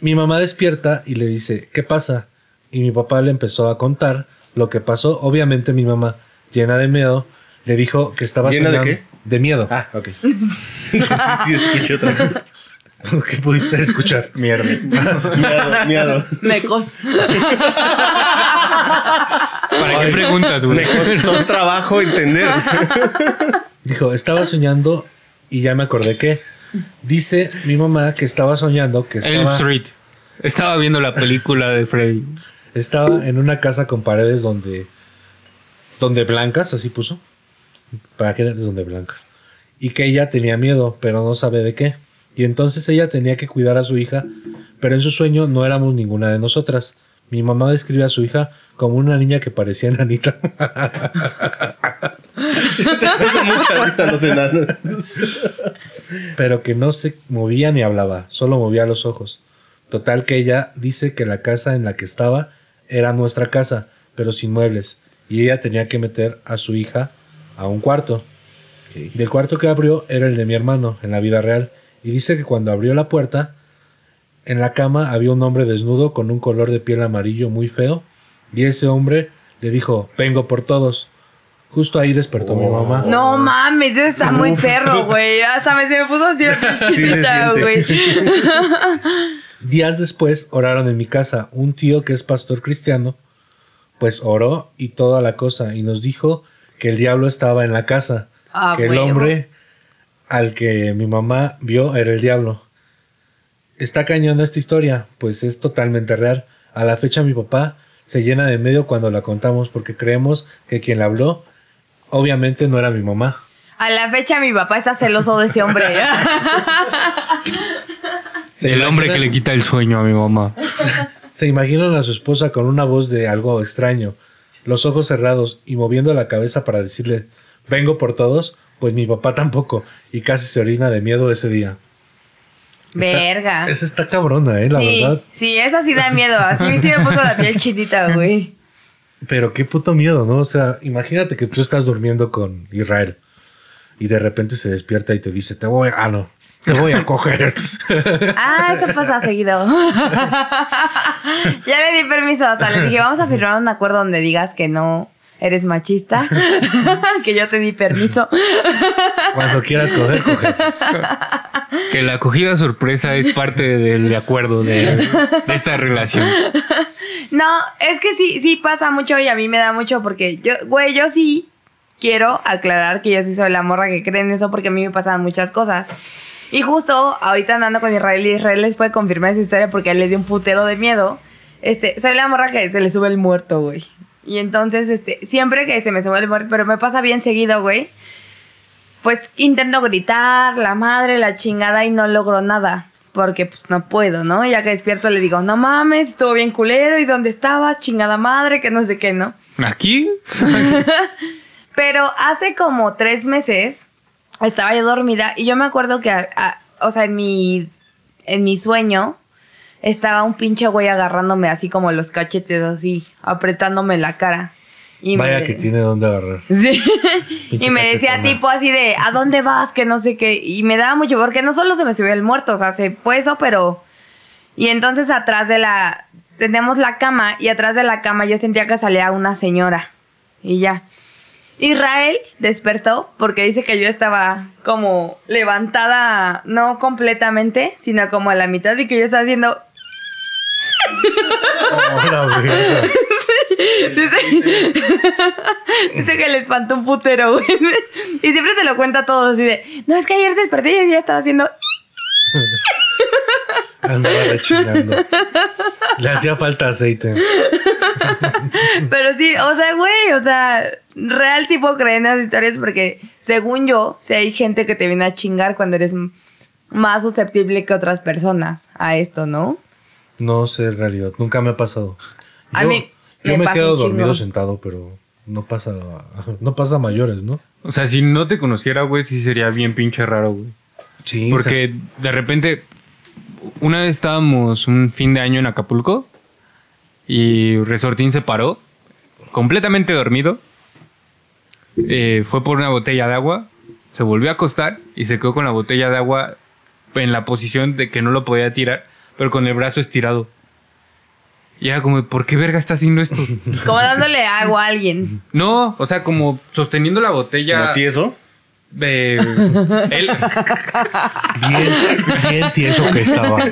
Mi mamá despierta y le dice, ¿qué pasa? Y mi papá le empezó a contar lo que pasó. Obviamente mi mamá, llena de miedo, le dijo que estaba ¿Llena de qué? De miedo. Ah, ok. sí, escuché otra vez. ¿Qué pudiste escuchar? Mierda. Miado, miado. Mecos. ¿Para qué preguntas, güey? Me costó trabajo entender. Dijo, estaba soñando y ya me acordé que. Dice mi mamá que estaba soñando que Elm estaba, Street. Estaba viendo la película de Freddy. estaba en una casa con paredes donde. donde blancas, así puso. Para que donde blancas. Y que ella tenía miedo, pero no sabe de qué. y entonces ella tenía que cuidar a su hija, pero en su sueño no éramos ninguna de nosotras. Mi mamá describe a su hija como una niña que parecía enanita. Te mucha risa los enanos. pero que no se movía ni hablaba, solo movía los ojos. Total que ella dice que la casa en la que estaba era nuestra casa, pero sin muebles, y ella tenía que meter a su hija a un cuarto. Y el cuarto que abrió era el de mi hermano, en la vida real, y dice que cuando abrió la puerta, en la cama había un hombre desnudo con un color de piel amarillo muy feo, y ese hombre le dijo, vengo por todos. Justo ahí despertó mi mamá. No mames, eso está muy perro, güey. Hasta me, se me puso así la chinita, güey. Días después oraron en mi casa. Un tío que es pastor cristiano, pues oró y toda la cosa. Y nos dijo que el diablo estaba en la casa. Ah, que el hombre al que mi mamá vio era el diablo. Está cañona esta historia, pues es totalmente real. A la fecha mi papá se llena de medio cuando la contamos porque creemos que quien la habló obviamente no era mi mamá. A la fecha mi papá está celoso de ese hombre. ¿Se el hombre que le quita el sueño a mi mamá. Se imaginan a su esposa con una voz de algo extraño, los ojos cerrados y moviendo la cabeza para decirle, vengo por todos, pues mi papá tampoco, y casi se orina de miedo ese día. Verga. Esa está cabrona, eh, la sí, verdad. sí, esa sí da miedo. Así sí me puso la piel chinita, güey. Pero qué puto miedo, ¿no? O sea, imagínate que tú estás durmiendo con Israel y de repente se despierta y te dice, te voy, ah, no, te voy a coger. Ah, eso pasa seguido. ya le di permiso. Hasta le dije, vamos a firmar un acuerdo donde digas que no eres machista. que yo te di permiso. Cuando quieras coger, coger. Que la acogida sorpresa es parte del acuerdo de, de esta relación. No, es que sí, sí pasa mucho y a mí me da mucho porque yo, güey, yo sí quiero aclarar que yo sí soy la morra que cree en eso porque a mí me pasan muchas cosas. Y justo ahorita andando con Israel y Israel les puede confirmar esa historia porque a él le dio un putero de miedo. Este, soy la morra que se le sube el muerto, güey. Y entonces, este, siempre que se me sube el muerto, pero me pasa bien seguido, güey. Pues intento gritar, la madre, la chingada y no logro nada. Porque pues no puedo, ¿no? Ya que despierto le digo, no mames, estuvo bien culero, ¿y dónde estabas? Chingada madre, que no sé qué, ¿no? ¿Aquí? Pero hace como tres meses estaba yo dormida y yo me acuerdo que, a- a- o sea, en mi, en mi sueño estaba un pinche güey agarrándome así como los cachetes, así, apretándome la cara. Y Vaya me- que tiene dónde agarrar. Sí. Y me decía cachetona. tipo así de, ¿a dónde vas? Que no sé qué. Y me daba mucho, porque no solo se me subió el muerto, o sea, se fue eso, pero... Y entonces atrás de la... Tenemos la cama y atrás de la cama yo sentía que salía una señora. Y ya. Israel despertó porque dice que yo estaba como levantada, no completamente, sino como a la mitad y que yo estaba haciendo... Güey. Dice, dice que le espantó un putero, güey. Y siempre se lo cuenta a todos así de, no, es que ayer desperté y ya estaba haciendo... Andaba rechinando. Le hacía falta aceite. Pero sí, o sea, güey, o sea, real sí puedo creer en esas historias porque según yo, si hay gente que te viene a chingar cuando eres más susceptible que otras personas a esto, ¿no? No sé en realidad, nunca me ha pasado. A Yo, mí yo me me, pasa quedo dormido sentado, pero no pasa, no pasa a mayores, ¿no? O sea, si no te conociera, güey, sí sería bien pinche raro, güey. Sí. Porque de repente, una vez estábamos un fin de año en Acapulco y Resortín se paró, completamente dormido. Eh, fue por una botella de agua, se volvió a acostar y se quedó con la botella de agua en la posición de que no lo podía tirar, pero con el brazo estirado. Y era como, ¿por qué verga está haciendo esto? Como dándole agua a alguien. No, o sea, como sosteniendo la botella. ¿Como tieso? de él. Bien, bien tieso que estaba.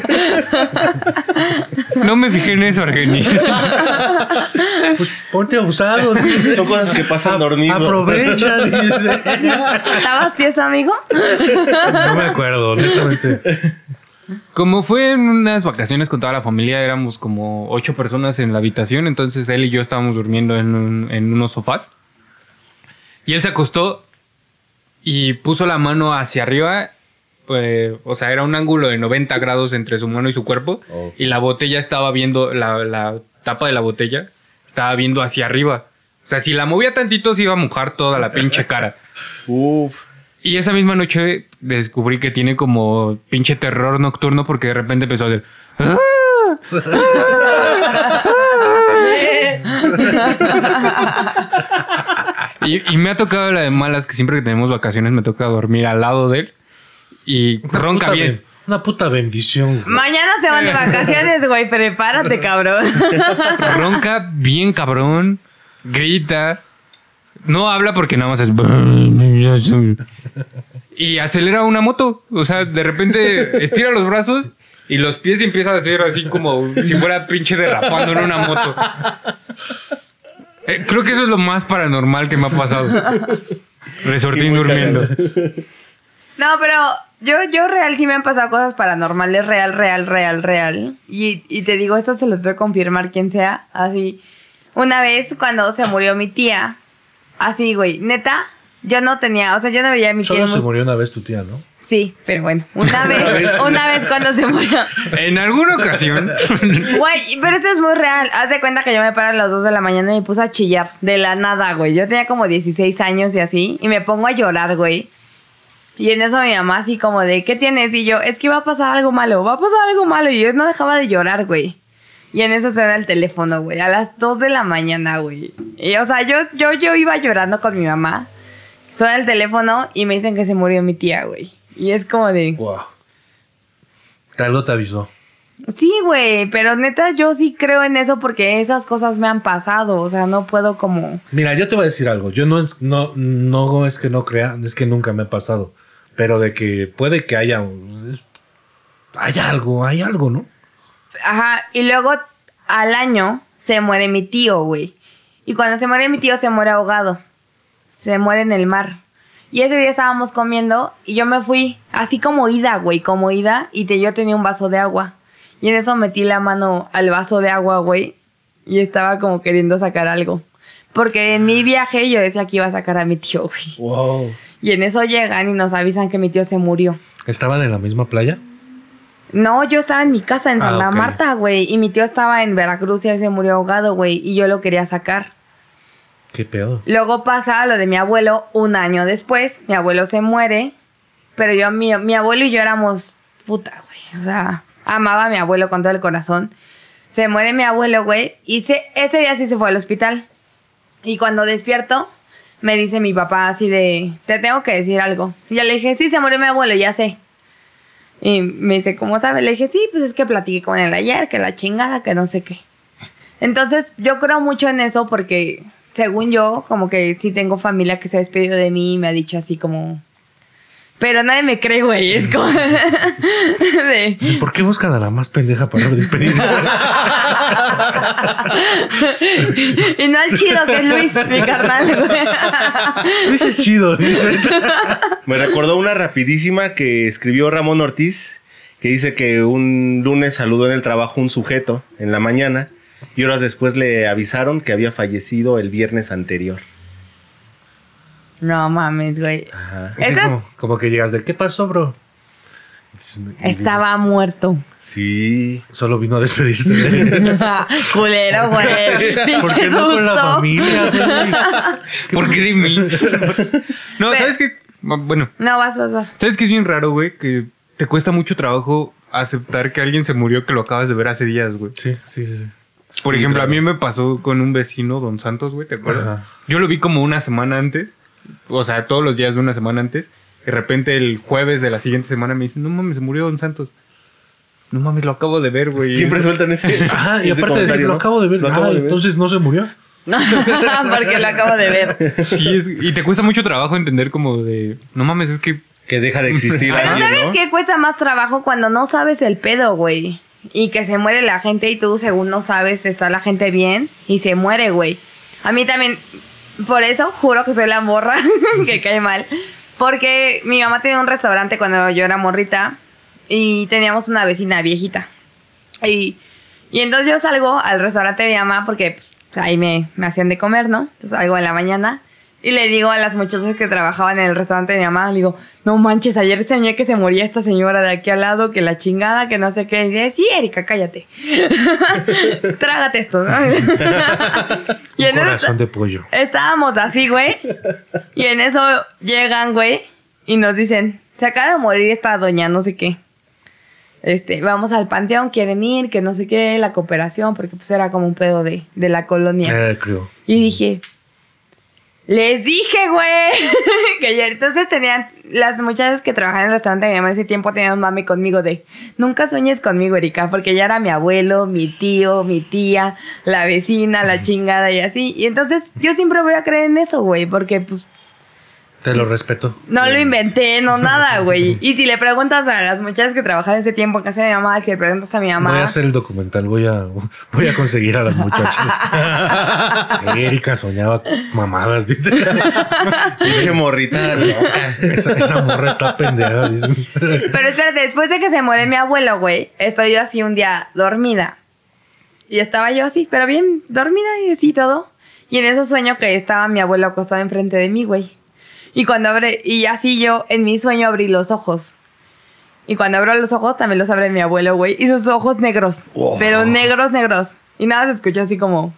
No me fijé en eso, Argenis. Pues ponte abusado. dice. Son cosas que pasan dormido. Aprovecha, dice. ¿Estabas tieso, amigo? No me acuerdo, honestamente. Como fue en unas vacaciones con toda la familia, éramos como ocho personas en la habitación, entonces él y yo estábamos durmiendo en, un- en unos sofás. Y él se acostó y puso la mano hacia arriba eh, o sea, era un ángulo de 90 grados entre su mano y su cuerpo. Y la botella estaba viendo, la, la tapa de la botella estaba viendo hacia arriba. O sea, si la movía tantito se iba a mojar toda la pinche cara. Uf. Y esa misma noche descubrí que tiene como pinche terror nocturno porque de repente empezó a hacer... "Ah". y, y me ha tocado la de malas que siempre que tenemos vacaciones me toca dormir al lado de él y Una ronca bien. ben- Una puta bendición. güey. Mañana se van de vacaciones, güey. Prepárate, cabrón. Ronca bien cabrón, grita. No habla porque nada más es. Y acelera una moto. O sea, de repente estira los brazos y los pies empieza a hacer así como si fuera pinche derrapando en una moto. Eh, creo que eso es lo más paranormal que me ha pasado. Resortín durmiendo. No, pero yo, yo real sí me han pasado cosas paranormales, real, real, real, real. Y, y te digo, esto se los voy a confirmar quien sea. Así, una vez cuando se murió mi tía, así, güey, neta, yo no tenía, o sea, yo no veía a mi tía. Solo se muy- murió una vez tu tía, ¿no? Sí, pero bueno, una vez, una vez cuando se murió. En alguna ocasión. Güey, pero esto es muy real. Haz de cuenta que yo me paro a las 2 de la mañana y me puse a chillar de la nada, güey. Yo tenía como 16 años y así, y me pongo a llorar, güey. Y en eso mi mamá así como de, ¿qué tienes? Y yo, es que va a pasar algo malo, va a pasar algo malo. Y yo no dejaba de llorar, güey. Y en eso suena el teléfono, güey, a las 2 de la mañana, güey. Y, o sea, yo, yo, yo iba llorando con mi mamá. Suena el teléfono y me dicen que se murió mi tía, güey. Y es como de... Wow. Algo te avisó. Sí, güey, pero neta yo sí creo en eso porque esas cosas me han pasado, o sea, no puedo como... Mira, yo te voy a decir algo. Yo no, es- no, no es que no crea, es que nunca me ha pasado. Pero de que puede que haya. Hay algo, hay algo, ¿no? Ajá, y luego al año se muere mi tío, güey. Y cuando se muere mi tío se muere ahogado. Se muere en el mar. Y ese día estábamos comiendo y yo me fui así como ida, güey, como ida. Y te, yo tenía un vaso de agua. Y en eso metí la mano al vaso de agua, güey. Y estaba como queriendo sacar algo. Porque en mi viaje yo decía que iba a sacar a mi tío, güey. Wow. Y en eso llegan y nos avisan que mi tío se murió. ¿Estaban en la misma playa? No, yo estaba en mi casa en Ah, Santa. Marta, güey. Y mi tío estaba en Veracruz y él se murió ahogado, güey. Y yo lo quería sacar. ¿Qué pedo? Luego pasa lo de mi abuelo un año después. Mi abuelo se muere. Pero yo, mi, mi abuelo y yo éramos puta, güey. O sea, amaba a mi abuelo con todo el corazón. Se muere mi abuelo, güey. Y se, ese día sí se fue al hospital. Y cuando despierto, me dice mi papá así de, te tengo que decir algo. Y yo le dije, sí, se murió mi abuelo, ya sé. Y me dice, ¿cómo sabes? Le dije, sí, pues es que platiqué con él ayer, que la chingada, que no sé qué. Entonces, yo creo mucho en eso porque, según yo, como que sí tengo familia que se ha despedido de mí y me ha dicho así como... Pero nadie me cree, güey. Es como... de- ¿Por qué buscan a la más pendeja para despedirse? y no al chido que es Luis, mi carnal, güey. Luis es chido, dice. Me recordó una rapidísima que escribió Ramón Ortiz, que dice que un lunes saludó en el trabajo un sujeto en la mañana y horas después le avisaron que había fallecido el viernes anterior. No mames, güey. Ajá. Como, como que llegas de ¿qué pasó, bro? Estaba muerto. Sí. Solo vino a despedirse de él. Culero, güey. ¿Por qué no con la familia, güey? ¿Por qué de mí? no, Pero- ¿sabes qué? Bueno, No, vas, vas, vas. ¿sabes qué es bien raro, güey? Que te cuesta mucho trabajo aceptar que alguien se murió que lo acabas de ver hace días, güey. Sí, sí, sí. sí. Por Sí, ejemplo, claro. a mí me pasó con un vecino, Don Santos, güey, ¿te acuerdas? Ajá. Yo lo vi como una semana antes, o sea, todos los días de una semana antes. De repente el jueves de la siguiente semana me dice, no mames, se murió Don Santos. No mames, lo acabo de ver, güey. Siempre sueltan ese. Ajá, y ese aparte de decir, comentario, lo ¿no? acabo de ver. Lo acabo Ah, de ver. entonces no se murió. Porque lo acabo de ver. Sí, es- y te cuesta mucho trabajo entender como de, no mames, es que... Que deja de existir Pero alguien, ¿sabes ¿no? qué cuesta más trabajo cuando no sabes el pedo, güey? Y que se muere la gente y tú según no sabes está la gente bien y se muere, güey. A mí también, por eso juro que soy la morra que cae mal. Porque mi mamá tenía un restaurante cuando yo era morrita y teníamos una vecina viejita. Y, y entonces yo salgo al restaurante de mi mamá porque pues, ahí me, me hacían de comer, ¿no? Entonces salgo en la mañana Y le digo a las muchachas que trabajaban en el restaurante de mi mamá, le digo, no manches, ayer soñé que se moría esta señora de aquí al lado, que la chingada, que no sé qué. Y dice, sí, Erika, cállate. Trágate esto, ¿no? y Un en eso- corazón de pollo. Estábamos así, güey. Y en eso llegan, güey, y nos dicen, se acaba de morir esta doña, no sé qué. Este, vamos al panteón, quieren ir, que no sé qué, la cooperación, porque pues era como un pedo de, de la colonia. Eh, creo. Y dije, les dije, güey, que ya entonces tenían, las muchachas que trabajaban en el restaurante de mi mamá ese tiempo tenían un mame conmigo de, nunca sueñes conmigo, Erika, porque ya era mi abuelo, mi tío, mi tía, la vecina, la chingada y así. Y entonces yo siempre voy a creer en eso, güey, porque pues Te lo respeto. no lo inventé, no nada, güey. Y si le preguntas a las muchachas que trabajaban en ese tiempo en casa de mi mamá, si le preguntas a mi mamá... Voy a hacer el documental, voy a, voy a conseguir a las muchachas. Erika soñaba mamadas, dice. Pinche morrita loca. Esa, esa morra está pendeja, dice. Pero espérate, después de que se muere mi abuelo, güey, estoy yo así un día dormida. Y estaba yo así, pero bien dormida y así todo. Y en ese sueño que estaba mi abuelo acostado enfrente de mí, güey. Y cuando abre, y así yo en mi sueño abrí los ojos. Y cuando abro los ojos también los abre mi abuelo, güey. Y sus ojos negros. Pero negros, negros. Y nada se escuchó así como.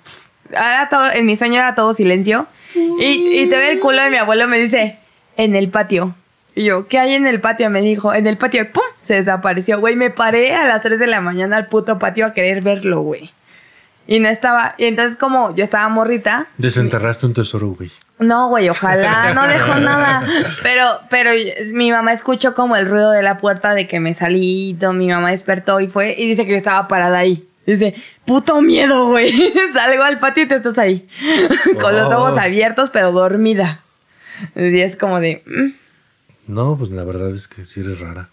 Era todo, en mi sueño era todo silencio. Y, y te ve el culo de mi abuelo me dice, en el patio. Y yo, ¿qué hay en el patio? Me dijo, en el patio. Y ¡pum! Se desapareció, güey. Me paré a las 3 de la mañana al puto patio a querer verlo, güey. Y no estaba. Y entonces, como yo estaba morrita. Desenterraste un tesoro, güey. No, güey, ojalá, no dejó nada. Pero, pero mi mamá escuchó como el ruido de la puerta de que me salí. y todo, Mi mamá despertó y fue y dice que yo estaba parada ahí. Dice, puto miedo, güey. Salgo al patio y tú estás ahí. Con los ojos abiertos, pero dormida. Y es como de. mm. No, pues la verdad es que sí eres rara.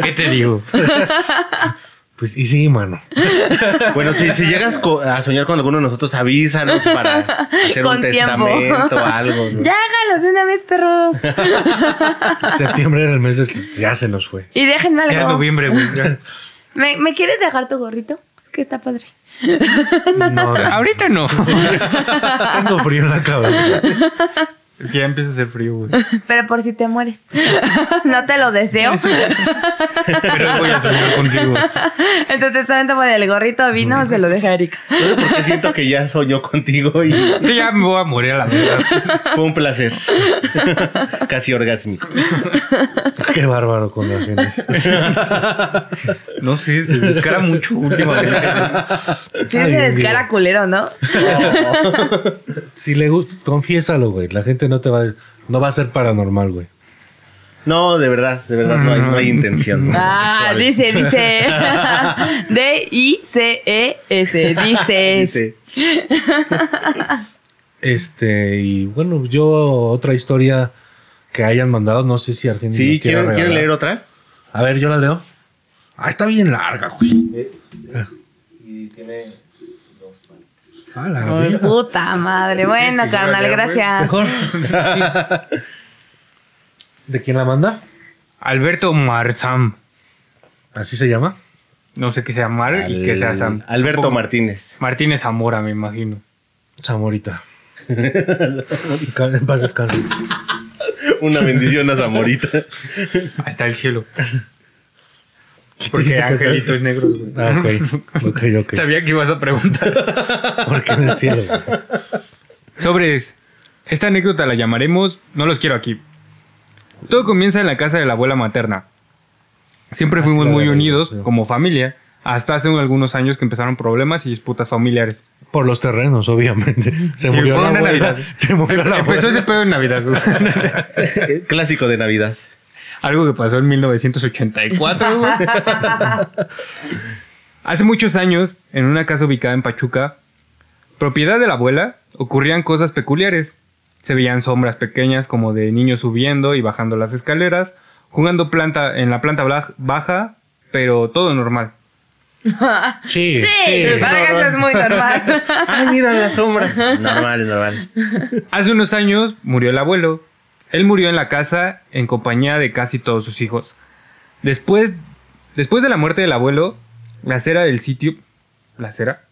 ¿Qué te digo? Pues, y sí, mano. Bueno, si, si llegas a soñar con alguno de nosotros, avísanos para hacer Con un tiempo. testamento o algo. ¿no? Ya hágalos de una vez, perros. Septiembre era el mes de... Ya se nos fue. Y déjenme Ya es algo. noviembre, güey. ¿Me, me quieres dejar tu gorrito? Que está padre. No, Ahorita no. tengo frío en la cabeza. Es que ya empieza a hacer frío, güey. Pero por si te mueres. no te lo deseo. Pero voy a soñar contigo. Entonces también toma el gorrito vino, se lo deja a Erika. No sé por qué siento que ya soñó contigo y Sí, ya me voy a morir a la verdad. fue un placer. Casi orgásmico. Qué bárbaro con la gente. No sé, se descara mucho últimamente. Sí, se bien, descara culero, ¿no? Si le gusta, confiésalo, güey. La gente no te va, no va a ser paranormal, güey. No, de verdad, de verdad, no hay, no hay intención. Ah, sexual. dice, dice. D-I-C-E-S. Dices. Dice, Este, y bueno, yo otra historia que hayan mandado, no sé si Argentina. Sí, ¿quieren, ¿quieren leer otra? A ver, yo la leo. Ah, está bien larga, güey. Y tiene A la Ay, puta madre. Bueno, carnal, gracias. Mejor. ¿De quién la manda? Alberto Marzam. ¿Así se llama? No sé qué sea Mar y que sea Sam. Alberto Supongo- Martínez. Martínez Zamora, me imagino. Zamorita. en paz descanse. Una bendición a Zamorita. Hasta el cielo. Porque Angelito es negro, güey. Ah, ok. Ok, ok. Sabía que ibas a preguntar. Porque en el cielo. Sobres. Esta anécdota la llamaremos No los quiero aquí. Todo comienza en la casa de la abuela materna. Siempre Así fuimos muy unidos sí. como familia, hasta hace algunos años que empezaron problemas y disputas familiares. Por los terrenos, obviamente. Se Sí, murió la una abuela. Navidad. Se murió la Empezó abuela. ese pedo en Navidad, güey. Clásico de Navidad. Algo que pasó en 1984, güey. Hace muchos años, en una casa ubicada en Pachuca, propiedad de la abuela, ocurrían cosas peculiares. Se veían sombras pequeñas como de niños subiendo y bajando las escaleras, jugando planta en la planta baja, pero todo normal. Sí, Sí, que eso es muy normal. Ay, mira las sombras. Normal, normal. Hace unos años murió el abuelo. Él murió en la casa en compañía de casi todos sus hijos. Después, después de la muerte del abuelo, la acera del sitio... ¿La acera?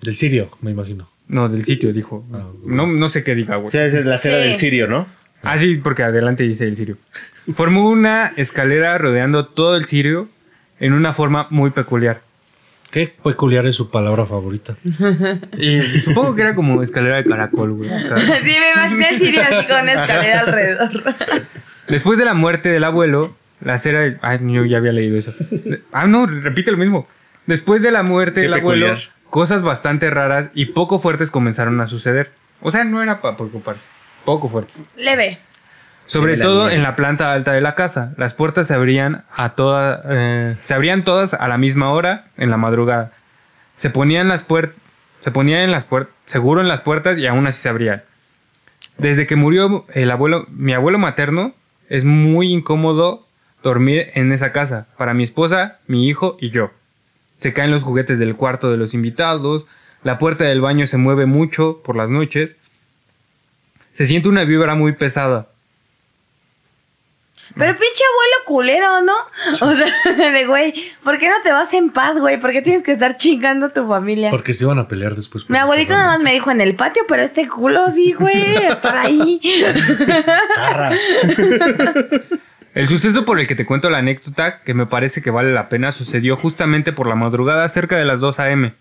Del Sirio, me imagino. No, del sitio, dijo. No, no sé qué diga, O güey. sea, es la cera Sí. del Sirio, ¿no? Ah, sí, porque adelante dice el sirio. Formó una escalera rodeando todo el sirio en una forma muy peculiar. Qué peculiar es su palabra favorita. Y supongo que era como escalera de caracol, güey. Sí, me imaginé el Sirio así con una escalera alrededor. Después de la muerte del abuelo, la cera... Ay, yo ya había leído eso. Ah, no, repite lo mismo. Después de la muerte Qué del abuelo, cosas bastante raras y poco fuertes comenzaron a suceder. O sea, no era para preocuparse. Poco fuertes. Leve. Sobre todo en la planta alta de la casa. Las puertas se abrían a toda, eh, se abrían todas a la misma hora en la madrugada. Se ponían las puertas, se ponían en las puertas, seguro en las puertas y aún así se abrían. Desde que murió el abuelo, mi abuelo materno, es muy incómodo dormir en esa casa para mi esposa, mi hijo y yo. Se caen los juguetes del cuarto de los invitados, la puerta del baño se mueve mucho por las noches. Se siente una vibra muy pesada. Pero pinche abuelo culero, ¿no? O sea, de güey, ¿por qué no te vas en paz, güey? ¿Por qué tienes que estar chingando a tu familia? Porque se iban a pelear después. por Mi abuelito nada más me dijo en el patio, pero este culo sí, güey, estar ahí. Zarra. El suceso por el que te cuento la anécdota, que me parece que vale la pena, sucedió justamente por la madrugada cerca de las 2 a.m.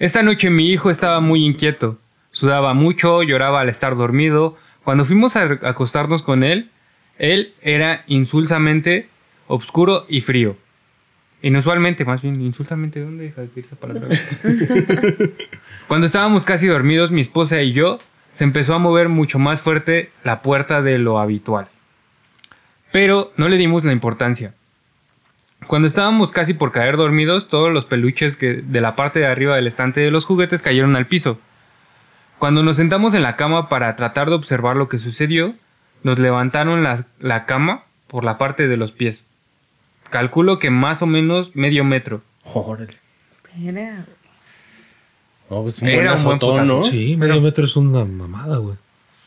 Esta noche mi hijo estaba muy inquieto, sudaba mucho, lloraba al estar dormido. Cuando fuimos a acostarnos con él, él era insulsamente oscuro y frío. Inusualmente, más bien, insultamente, ¿dónde deja de esa palabra? Cuando estábamos casi dormidos, mi esposa y yo, se empezó a mover mucho más fuerte la puerta de lo habitual. Pero no le dimos la importancia. Cuando estábamos casi por caer dormidos, todos los peluches que de la parte de arriba del estante de los juguetes cayeron al piso. Cuando nos sentamos en la cama para tratar de observar lo que sucedió, nos levantaron la, la cama por la parte de los pies. Calculo que más o menos medio metro. Órale. No, pues un Era buen un buen azotón, ¿no? Sí, medio metro es una mamada, güey.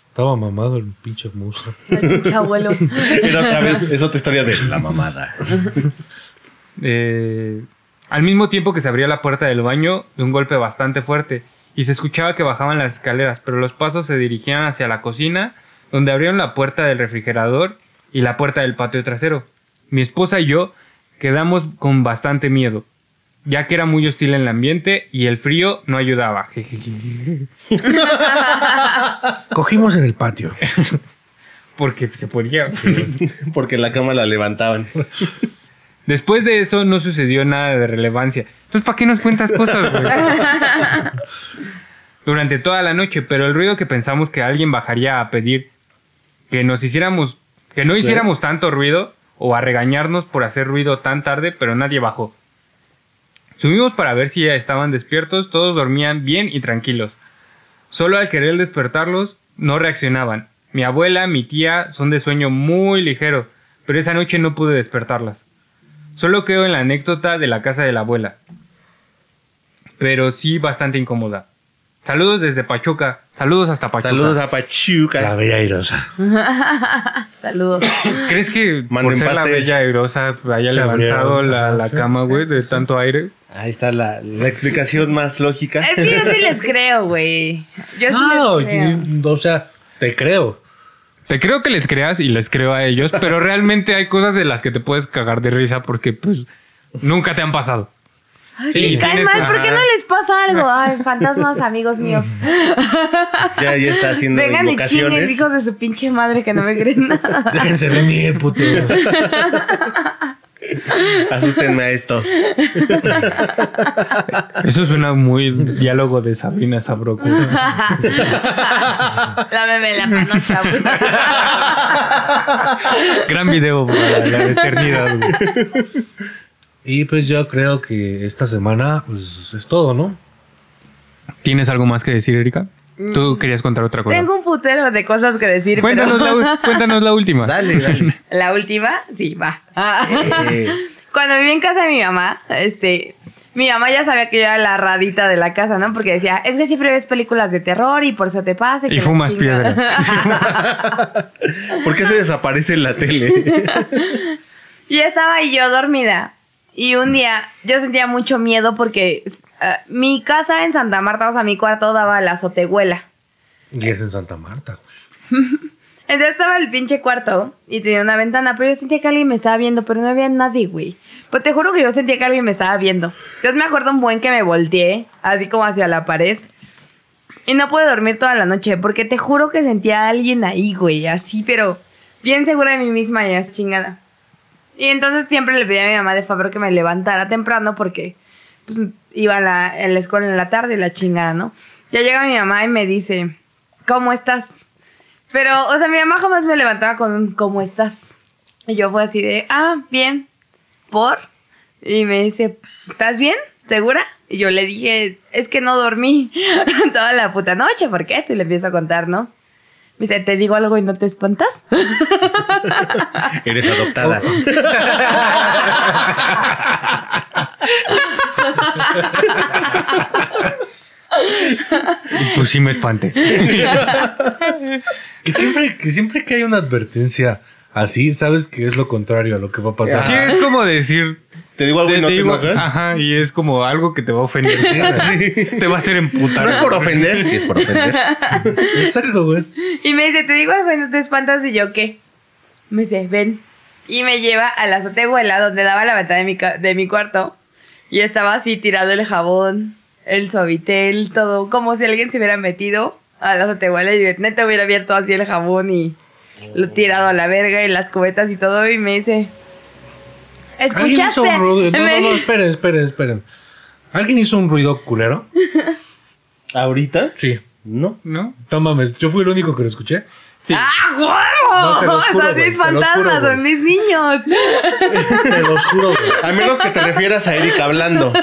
Estaba mamado el pinche monstruo. El pinche abuelo. Era otra vez, es otra historia de la mamada. Eh, al mismo tiempo que se abría la puerta del baño de un golpe bastante fuerte y se escuchaba que bajaban las escaleras, pero los pasos se dirigían hacia la cocina, donde abrieron la puerta del refrigerador y la puerta del patio trasero. Mi esposa y yo quedamos con bastante miedo, ya que era muy hostil el ambiente y el frío no ayudaba. Cogimos en el patio. Porque se podía. Porque en la cama la levantaban. Después de eso no sucedió nada de relevancia. Entonces, ¿para qué nos cuentas cosas, güey? Durante toda la noche, pero el ruido que pensamos que alguien bajaría a pedir que nos hiciéramos, que no hiciéramos tanto ruido o a regañarnos por hacer ruido tan tarde, pero nadie bajó. Subimos para ver si ya estaban despiertos, todos dormían bien y tranquilos. Solo al querer despertarlos, no reaccionaban. Mi abuela, mi tía son de sueño muy ligero, pero esa noche no pude despertarlas. Solo quedo en la anécdota de la casa de la abuela. Pero sí bastante incómoda. Saludos desde Pachuca. Saludos hasta Pachuca. Saludos a Pachuca. La bella airosa. Saludos. ¿Crees que por ser la bella airosa haya Se levantado abrieron. la, la cama, güey, de tanto aire? Ahí está la, la explicación más lógica. Eh, sí, yo sí les creo, güey. Yo sí No, les creo. y- o sea, te creo. Te creo que les creas y les creo a ellos, pero realmente hay cosas de las que te puedes cagar de risa porque, pues, nunca te han pasado. Ay, Sí, caen mal, ¿por qué no les pasa algo? Ay, fantasmas, amigos míos. Ya, ya está haciendo Vengan y chinguen, hijos de su pinche madre que no me creen nada. Déjense venir, puto. Asústenme a estos. Eso suena muy diálogo de Sabrina Sabroco. Láveme la mano, chavo. Gran video para la eternidad, güey. Y pues yo creo que esta semana pues, es todo, ¿no? ¿Tienes algo más que decir, Erika? Tú querías contar otra cosa. Tengo un putero de cosas que decir, Cuéntanos, pero... la, cuéntanos la última. Dale, dale. La última, sí, va. Eh, Cuando viví en casa de mi mamá, este, mi mamá ya sabía que yo era la radita de la casa, ¿no? Porque decía, es que siempre ves películas de terror y por eso te pasa. Y fumas chingada". piedra. ¿Por qué se desaparece en la tele? y estaba ahí yo dormida. Y un día yo sentía mucho miedo porque ah, mi casa en Santa Marta, o sea, mi cuarto daba a la azotehuela. Y es en Santa Marta, güey. Entonces estaba el pinche cuarto y tenía una ventana, pero yo sentía que alguien me estaba viendo, pero no había nadie, güey. Pues te juro que yo sentía que alguien me estaba viendo. Entonces me acuerdo un buen que me volteé, así como hacia la pared. Y no pude dormir toda la noche, porque te juro que sentía a alguien ahí, güey, así, pero bien segura de mí misma y así chingada. Y entonces siempre le pedí a mi mamá de favor que me levantara temprano porque pues, iba a la, a la escuela en la tarde y la chingada, ¿no? Ya llega mi mamá y me dice, ¿cómo estás? Pero, o sea, mi mamá jamás me levantaba con un ¿cómo estás? Y yo fue así de, ah, bien, ¿por? Y me dice, ¿estás bien? ¿Segura? Y yo le dije, es que no dormí toda la puta noche, ¿por qué? Y le empiezo a contar, ¿no? Dice, ¿te digo algo y no te espantas? Eres adoptada. Pues sí me espanté. Que siempre, que siempre que hay una advertencia así, sabes que es lo contrario a lo que va a pasar. Sí, es como decir. Te digo algo y te no te digo- enojas. Ajá, y es como algo que te va a ofender. Te va a hacer emputar. No es por ofender. Sí, es por ofender. Exacto, güey. Y me dice, ¿te digo algo y no te espantas? Y yo, ¿qué? Me dice, ven. Y me lleva a la azotehuela donde daba la ventana de mi, ca- de mi cuarto. Y estaba así tirado el jabón, el suavitel, todo. Como si alguien se hubiera metido a la azotehuela y neta hubiera abierto así el jabón y lo tirado a la verga y las cubetas y todo. Y me dice, Alguien hizo un ruido. No, Me no, no, esperen, esperen, esperen. ¿Alguien hizo un ruido culero? ¿Ahorita? Sí. No. ¿No? No mames, yo fui el único que lo escuché. ¡Ah, No, huevo! se los juro, Son güey, mis se los juro, fantasmas, güey. son mis niños. Te los juro, güey. A menos que te refieras a Erika hablando.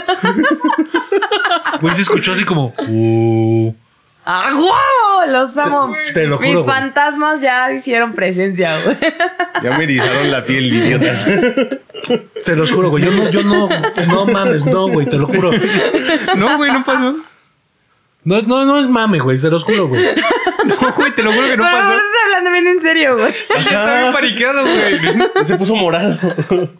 Güey, se escuchó así como. "Uh". ¡Ah, huevo! Los amo. Te lo Mis juro, güey. fantasmas ya hicieron presencia, güey. Ya me erizaron la piel, idiotas. Te los juro, güey. Yo no, yo no. No mames, no, güey, te lo juro. No, güey, no pasó. No, no, no es mame, güey, se los juro, güey. No, güey, te lo juro que no Pero pasó. ahora estás hablando bien en serio, güey. Ya está bien paniqueado, güey. Se puso morado.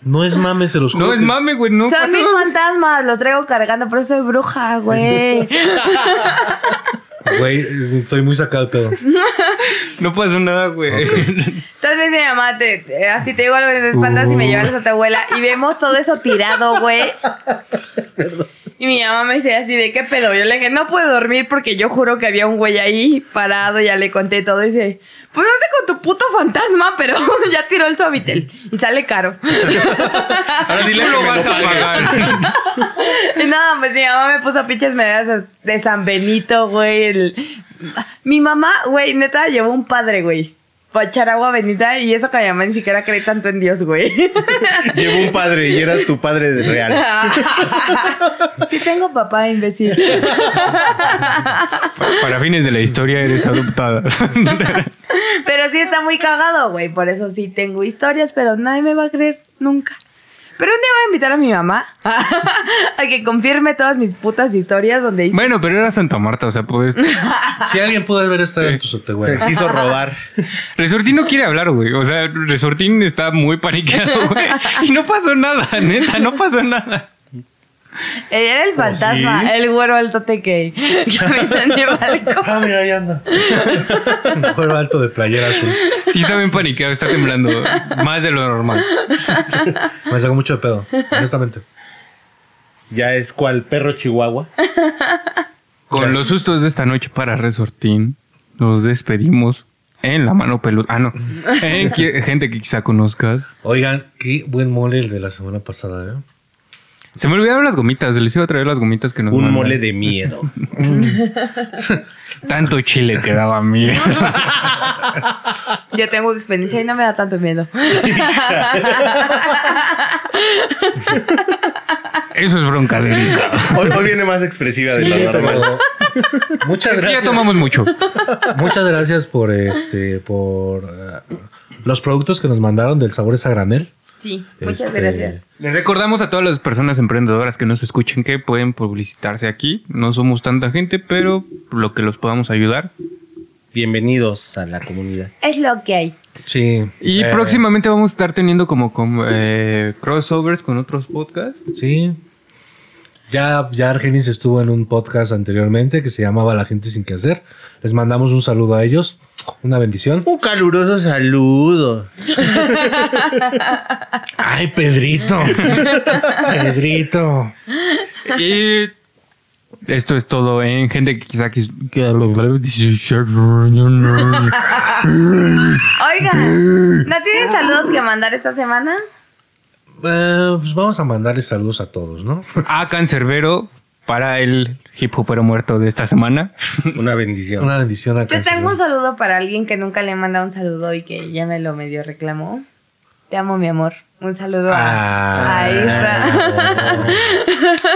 No es mame, se los juro. No es que- mame, güey, no Son pasó. mis fantasmas, los traigo cargando, por eso soy bruja, güey. Güey, estoy muy sacado de pedo. No pasó nada, güey. Me dice mi mamá, te, así te digo algo de espantas y me llevas a tu abuela y vemos todo eso tirado, güey. Y mi mamá me dice así de qué pedo. Yo le dije, no puedo dormir porque yo juro que había un güey ahí parado, ya le conté todo. Y dice, pues no sé con tu puto fantasma, pero ya tiró el suavitel. Y sale caro. Ahora dile que lo vas a pagar. Y nada, pues mi mamá me puso pinches medallas de San Benito, güey. el- Mi mamá, güey, neta, llevó un padre, güey. Para echar agua bendita y eso que mi mamá ni siquiera cree tanto en Dios, güey. Llevo un padre y era tu padre de real. sí tengo papá, imbécil. Para fines de la historia eres adoptada. Pero sí está muy cagado, güey. Por eso sí tengo historias, pero nadie me va a creer nunca. Pero un día voy a invitar a mi mamá a que confirme todas mis putas historias donde hice... Bueno, pero era Santa Marta, o sea, puedes. Si alguien puede ver esta en tu sote, güey. Te quiso robar. Resortín no quiere hablar, güey. O sea, Resortín está muy paniqueado, güey. Y no pasó nada, neta, no pasó nada. Era el fantasma, sí? el güero alto teque. Que habita en mi balcón. Ah, mira, ahí anda. Un cuero alto de playera azul. Sí, está bien paniqueado, está temblando. Más de lo normal. Me sacó mucho de pedo, honestamente. Ya es cual perro chihuahua. Con los sustos de esta noche para Resortín, nos despedimos en la mano peluda. Ah, no. En gente que quizá conozcas. Oigan, qué buen mole el de la semana pasada, ¿eh? Se me olvidaron las gomitas. Les iba a traer las gomitas que nos Un mandan. mole de miedo. Tanto chile que daba mí. Yo tengo experiencia y no me da tanto miedo. Eso es bronca de Erika. Hoy, hoy viene más expresiva de lo normal. pero muchas Es que ya gracias. tomamos mucho. Muchas gracias por este, por eh, los productos que nos mandaron del Sabores a Granel. Sí, muchas Este, gracias. Les recordamos a todas las personas emprendedoras que nos escuchen que pueden publicitarse aquí. No somos tanta gente, pero lo que los podamos ayudar bienvenidos a la comunidad. Es lo que hay. Sí. Y eh, próximamente vamos a estar teniendo como, como, eh, crossovers con otros podcasts. Sí. Ya, ya Argenis estuvo en un podcast anteriormente que se llamaba La gente sin que hacer. Les mandamos un saludo a ellos. Una bendición. Un caluroso saludo. Ay, Pedrito. Pedrito. Y esto es todo en gente que quizá quis- que Oigan, ¿no tienen saludos que mandar esta semana? Eh, pues vamos a mandarles saludos a todos, ¿no? a Cancerbero para el hip hopero muerto de esta semana. Una bendición. Una bendición a Yo tengo un saludo para alguien que nunca le he mandado un saludo y que ya me lo medio reclamó. Te amo, mi amor. Un saludo a, Ah. a Isra.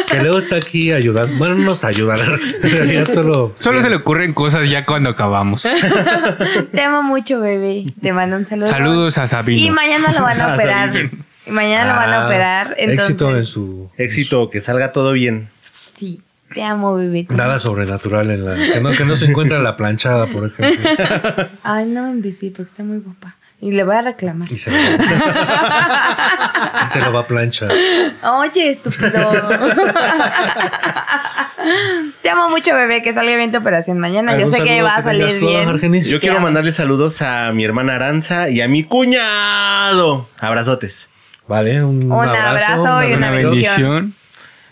Que luego está aquí ayudando. Bueno, no nos ayuda. En realidad solo. Solo se le ocurren cosas ya cuando acabamos. Te amo mucho, bebé. Te mando un saludo. Saludos a Sabino. Y mañana lo van a operar. Sabino. Y mañana lo van a Ah, operar. Entonces, Éxito en su. Éxito, que salga todo bien. Sí. Te amo, bebé. te Nada amo. sobrenatural en la. Que no, que no se encuentra en la planchada, por ejemplo. Ay, no, imbécil, porque está muy guapa. Y le voy a reclamar. Y se lo, y se lo va a planchar. Oye, estúpido. Te amo mucho, bebé. Que salga bien tu operación mañana. Yo ¿Algún sé que va a salir tú, bien. Argenis? Yo Te quiero amo. mandarle saludos a mi hermana Aranza y a mi cuñado. Abrazotes. Vale, un, Un abrazo y una Una bendición. bendición.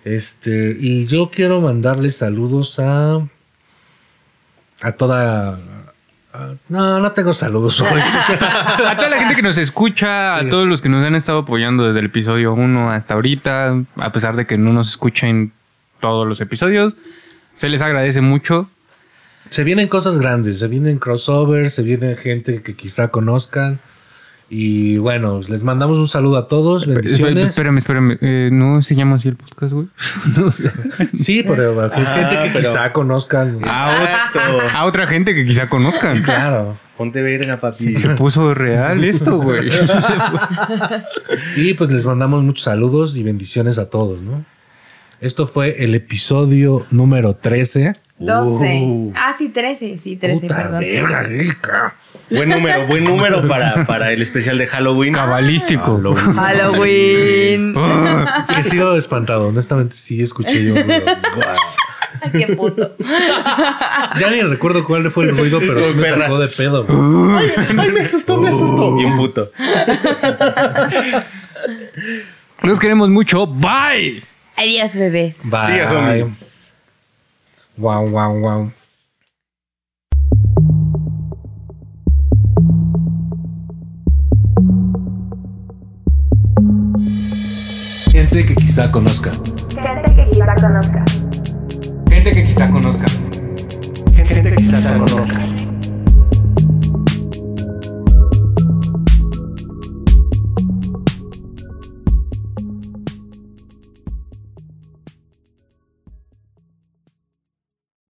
Este, y yo quiero mandarle saludos a. A toda. a- no, no tengo saludos hoy. A toda la gente que nos escucha, a todos los que nos han estado apoyando desde el episodio 1 hasta ahorita, a pesar de que no nos escuchen todos los episodios, se les agradece mucho. se vienen cosas grandes, se vienen crossovers, se viene gente que quizá conozcan. Y bueno, les mandamos un saludo a todos, bendiciones. Espérame, espérame. eh, ¿No se llama así el podcast, güey? Sí, pero es Ah, gente que pero- quizá conozcan. A otra gente que quizá conozcan. Claro. Ponte verga, papi. Se puso real esto, güey. Y pues les mandamos muchos saludos y bendiciones a todos, ¿no? Esto fue el episodio número 13. 12. Uh. Ah, sí, 13. Sí, 13, Puta perdón. verga, rica. Buen número, buen número para, para el especial de Halloween. Cabalístico. Halloween. Ah, He sido espantado, honestamente sí escuché yo. Qué puto. Ya ni recuerdo cuál fue el ruido, pero sí me sacó de pedo. Ay, me asustó, me asustó. Bien puto. Los queremos mucho. Bye. Adiós, bebés. Bye. Sí. Wow, wow, wow. Gente que quizá conozca. Gente que quizá conozcas. Gente que quizá conozca. Gente que quizás conozca.